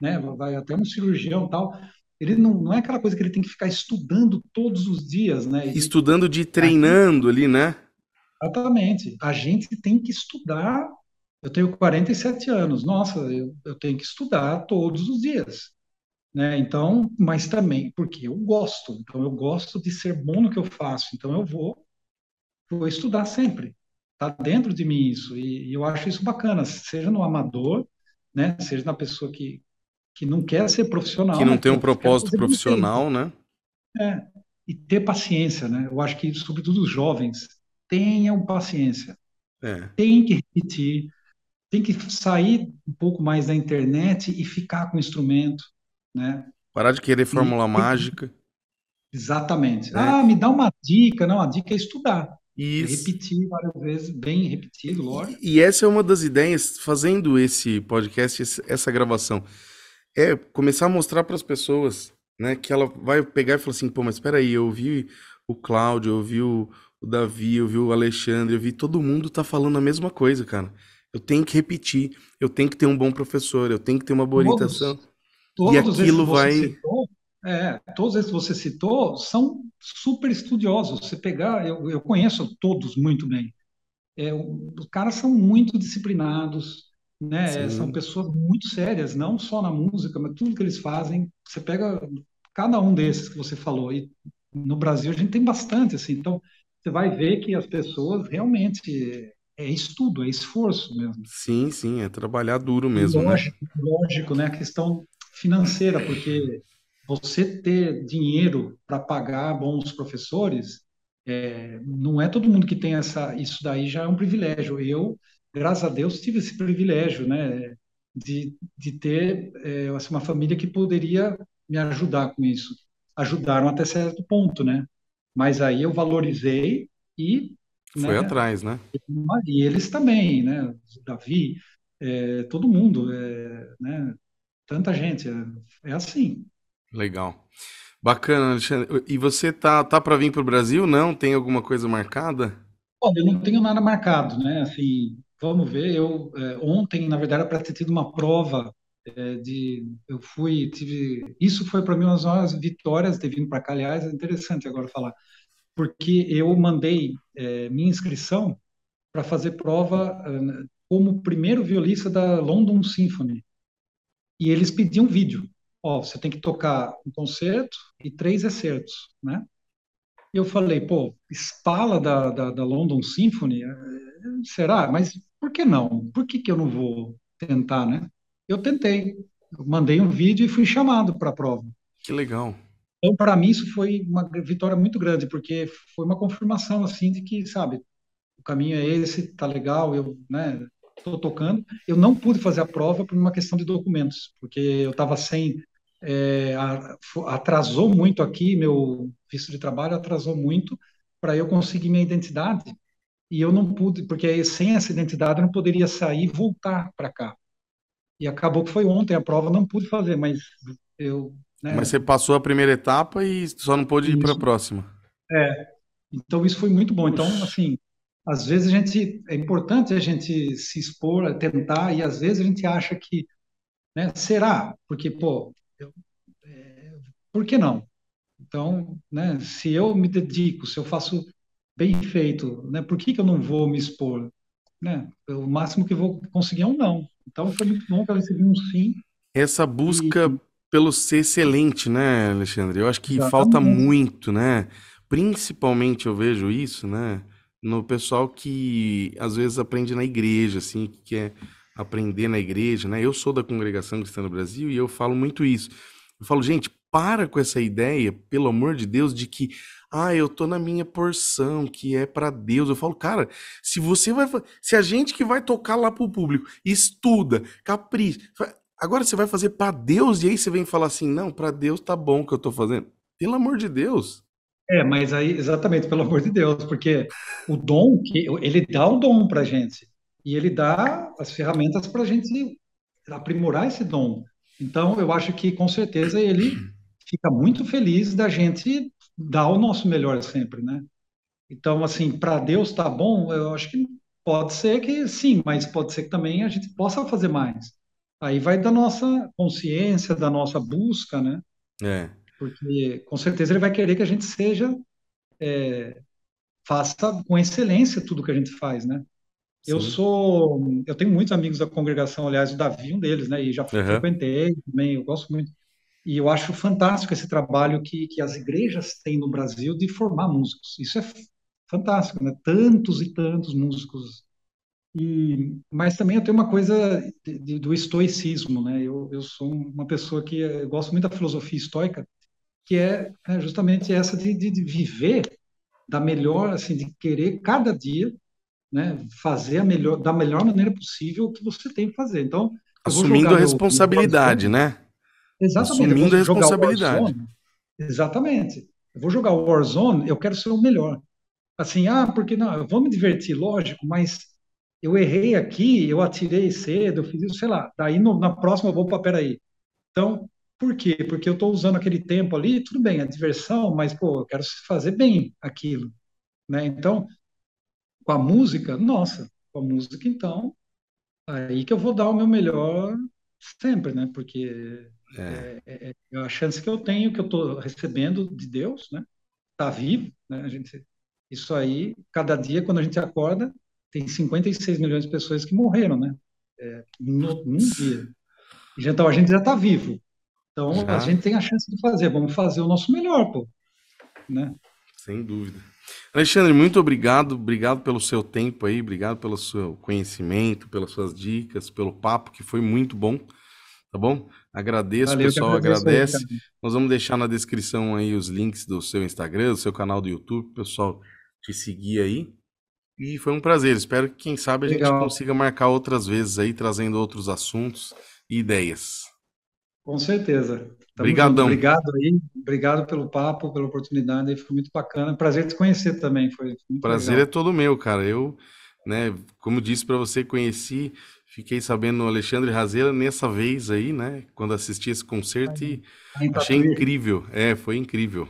né, vai até um cirurgião tal, ele não, não é aquela coisa que ele tem que ficar estudando todos os dias, né? Ele, estudando de treinando ali, né? Exatamente. A gente tem que estudar. Eu tenho 47 anos, nossa, eu, eu tenho que estudar todos os dias. Né? Então, mas também porque eu gosto. Então, eu gosto de ser bom no que eu faço. Então, eu vou, vou estudar sempre. Está dentro de mim isso. E, e eu acho isso bacana, seja no amador, né? seja na pessoa que, que não quer ser profissional. Que não né? tem um propósito profissional, né? É, e ter paciência, né? Eu acho que, sobretudo os jovens, tenham paciência. É. Tem que repetir, tem que sair um pouco mais da internet e ficar com o instrumento, né? Parar de querer fórmula e, <laughs> mágica. Exatamente. É. Ah, me dá uma dica. Não, a dica é estudar. Isso. Repetir várias vezes, bem repetido, lógico. E, essa é uma das ideias, fazendo esse podcast, essa gravação é começar a mostrar para as pessoas, né, que ela vai pegar e falar assim, pô, mas espera aí, eu vi o Cláudio, eu vi o, o Davi, eu vi o Alexandre, eu vi todo mundo tá falando a mesma coisa, cara. Eu tenho que repetir, eu tenho que ter um bom professor, eu tenho que ter uma boa orientação. Todos e aquilo vai citou, é, todos esses que você citou são super estudiosos. Você pegar, eu, eu conheço todos muito bem. É, os caras são muito disciplinados, né? São pessoas muito sérias, não só na música, mas tudo que eles fazem. Você pega cada um desses que você falou e no Brasil a gente tem bastante assim. Então você vai ver que as pessoas realmente é estudo, é esforço mesmo. Sim, sim, é trabalhar duro mesmo. Né? Lógico, né? lógico, né? A questão financeira, porque você ter dinheiro para pagar bons professores, é, não é todo mundo que tem essa, isso daí já é um privilégio. Eu graças a Deus, tive esse privilégio, né, de, de ter é, assim, uma família que poderia me ajudar com isso. Ajudaram até certo ponto, né? Mas aí eu valorizei e foi né, atrás, né? E eles também, né? Davi, é, todo mundo, é, né? Tanta gente, é, é assim. Legal. Bacana, Alexandre. E você tá, tá para vir para o Brasil? Não? Tem alguma coisa marcada? Olha, eu não tenho nada marcado, né? Assim, Vamos ver. Eu é, ontem, na verdade, era para ter tido uma prova é, de eu fui tive isso foi para mim uma das maiores vitórias de vindo para cá aliás é interessante agora falar porque eu mandei é, minha inscrição para fazer prova é, como primeiro violista da London Symphony e eles pediam vídeo ó você tem que tocar um concerto e três excertos né eu falei pô espala da, da, da London Symphony é, será mas por que não por que que eu não vou tentar né eu tentei. Eu mandei um vídeo e fui chamado para a prova. Que legal. Então, para mim, isso foi uma vitória muito grande, porque foi uma confirmação, assim, de que, sabe, o caminho é esse, tá legal, eu, né, estou tocando. Eu não pude fazer a prova por uma questão de documentos, porque eu estava sem. É, atrasou muito aqui, meu visto de trabalho atrasou muito para eu conseguir minha identidade. E eu não pude, porque sem essa identidade eu não poderia sair e voltar para cá. E acabou que foi ontem a prova, não pude fazer, mas eu. Né, mas você passou a primeira etapa e só não pôde ir para a próxima. É. Então isso foi muito bom. Então, assim, às vezes a gente. É importante a gente se expor, tentar, e às vezes a gente acha que. Né, será? Porque, pô, eu, é, por que não? Então, né, se eu me dedico, se eu faço bem feito, né, por que, que eu não vou me expor? Né? O máximo que vou conseguir é um não. Então foi muito bom que eu recebi um sim. Essa busca e... pelo ser excelente, né, Alexandre? Eu acho que Exatamente. falta muito, né? Principalmente eu vejo isso, né? No pessoal que às vezes aprende na igreja, assim, que quer aprender na igreja, né? Eu sou da congregação cristã no Brasil e eu falo muito isso. Eu falo, gente, para com essa ideia, pelo amor de Deus, de que ah, eu tô na minha porção, que é para Deus. Eu falo, cara, se você vai, se a gente que vai tocar lá pro público estuda, capricha, agora você vai fazer para Deus e aí você vem falar assim, não, para Deus tá bom que eu tô fazendo. Pelo amor de Deus. É, mas aí exatamente, pelo amor de Deus, porque o dom que ele dá o dom pra gente e ele dá as ferramentas para a gente aprimorar esse dom. Então, eu acho que com certeza ele fica muito feliz da gente dar o nosso melhor sempre, né? Então, assim, para Deus tá bom, eu acho que pode ser que sim, mas pode ser que também a gente possa fazer mais. Aí vai da nossa consciência, da nossa busca, né? É. Porque com certeza ele vai querer que a gente seja, é, faça com excelência tudo que a gente faz, né? Sim. Eu sou, eu tenho muitos amigos da congregação, aliás, o Davi, um deles, né? E já uhum. frequentei também, eu gosto muito. E eu acho fantástico esse trabalho que, que as igrejas têm no Brasil de formar músicos. Isso é fantástico, né? Tantos e tantos músicos. E, mas também eu tenho uma coisa de, de, do estoicismo, né? Eu, eu sou uma pessoa que eu gosto muito da filosofia estoica, que é, é justamente essa de, de, de, viver da melhor, assim, de querer cada dia, né? Fazer a melhor, da melhor maneira possível o que você tem que fazer. Então, assumindo a responsabilidade, né? Exatamente. Assumindo a responsabilidade. Exatamente. Eu vou jogar o Warzone, eu quero ser o melhor. Assim, ah, porque não, eu vou me divertir, lógico, mas eu errei aqui, eu atirei cedo, eu fiz isso, sei lá. Daí no, na próxima eu vou para peraí. Então, por quê? Porque eu estou usando aquele tempo ali, tudo bem, a diversão, mas pô, eu quero fazer bem aquilo, né? Então, com a música, nossa, com a música então, aí que eu vou dar o meu melhor sempre, né? Porque é. É, é, é a chance que eu tenho, que eu estou recebendo de Deus, né? Tá vivo, né? A gente, isso aí, cada dia, quando a gente acorda, tem 56 milhões de pessoas que morreram, né? É, no, num dia. Então, a gente já está vivo. Então, já? a gente tem a chance de fazer. Vamos fazer o nosso melhor, pô. Né? Sem dúvida. Alexandre, muito obrigado. Obrigado pelo seu tempo aí, obrigado pelo seu conhecimento, pelas suas dicas, pelo papo, que foi muito bom. Tá bom? Agradeço, Valeu, pessoal agradece. Aí, Nós vamos deixar na descrição aí os links do seu Instagram, do seu canal do YouTube, pessoal te seguir aí. E foi um prazer. Espero que, quem sabe, a Legal. gente consiga marcar outras vezes aí, trazendo outros assuntos e ideias. Com certeza. Obrigadão. Obrigado aí, obrigado pelo papo, pela oportunidade, foi muito bacana. Prazer te conhecer também, foi Prazer legal. é todo meu, cara. Eu, né, como disse para você, conheci Fiquei sabendo no Alexandre Razeira nessa vez aí, né? Quando assisti esse concerto e achei incrível. É, foi incrível.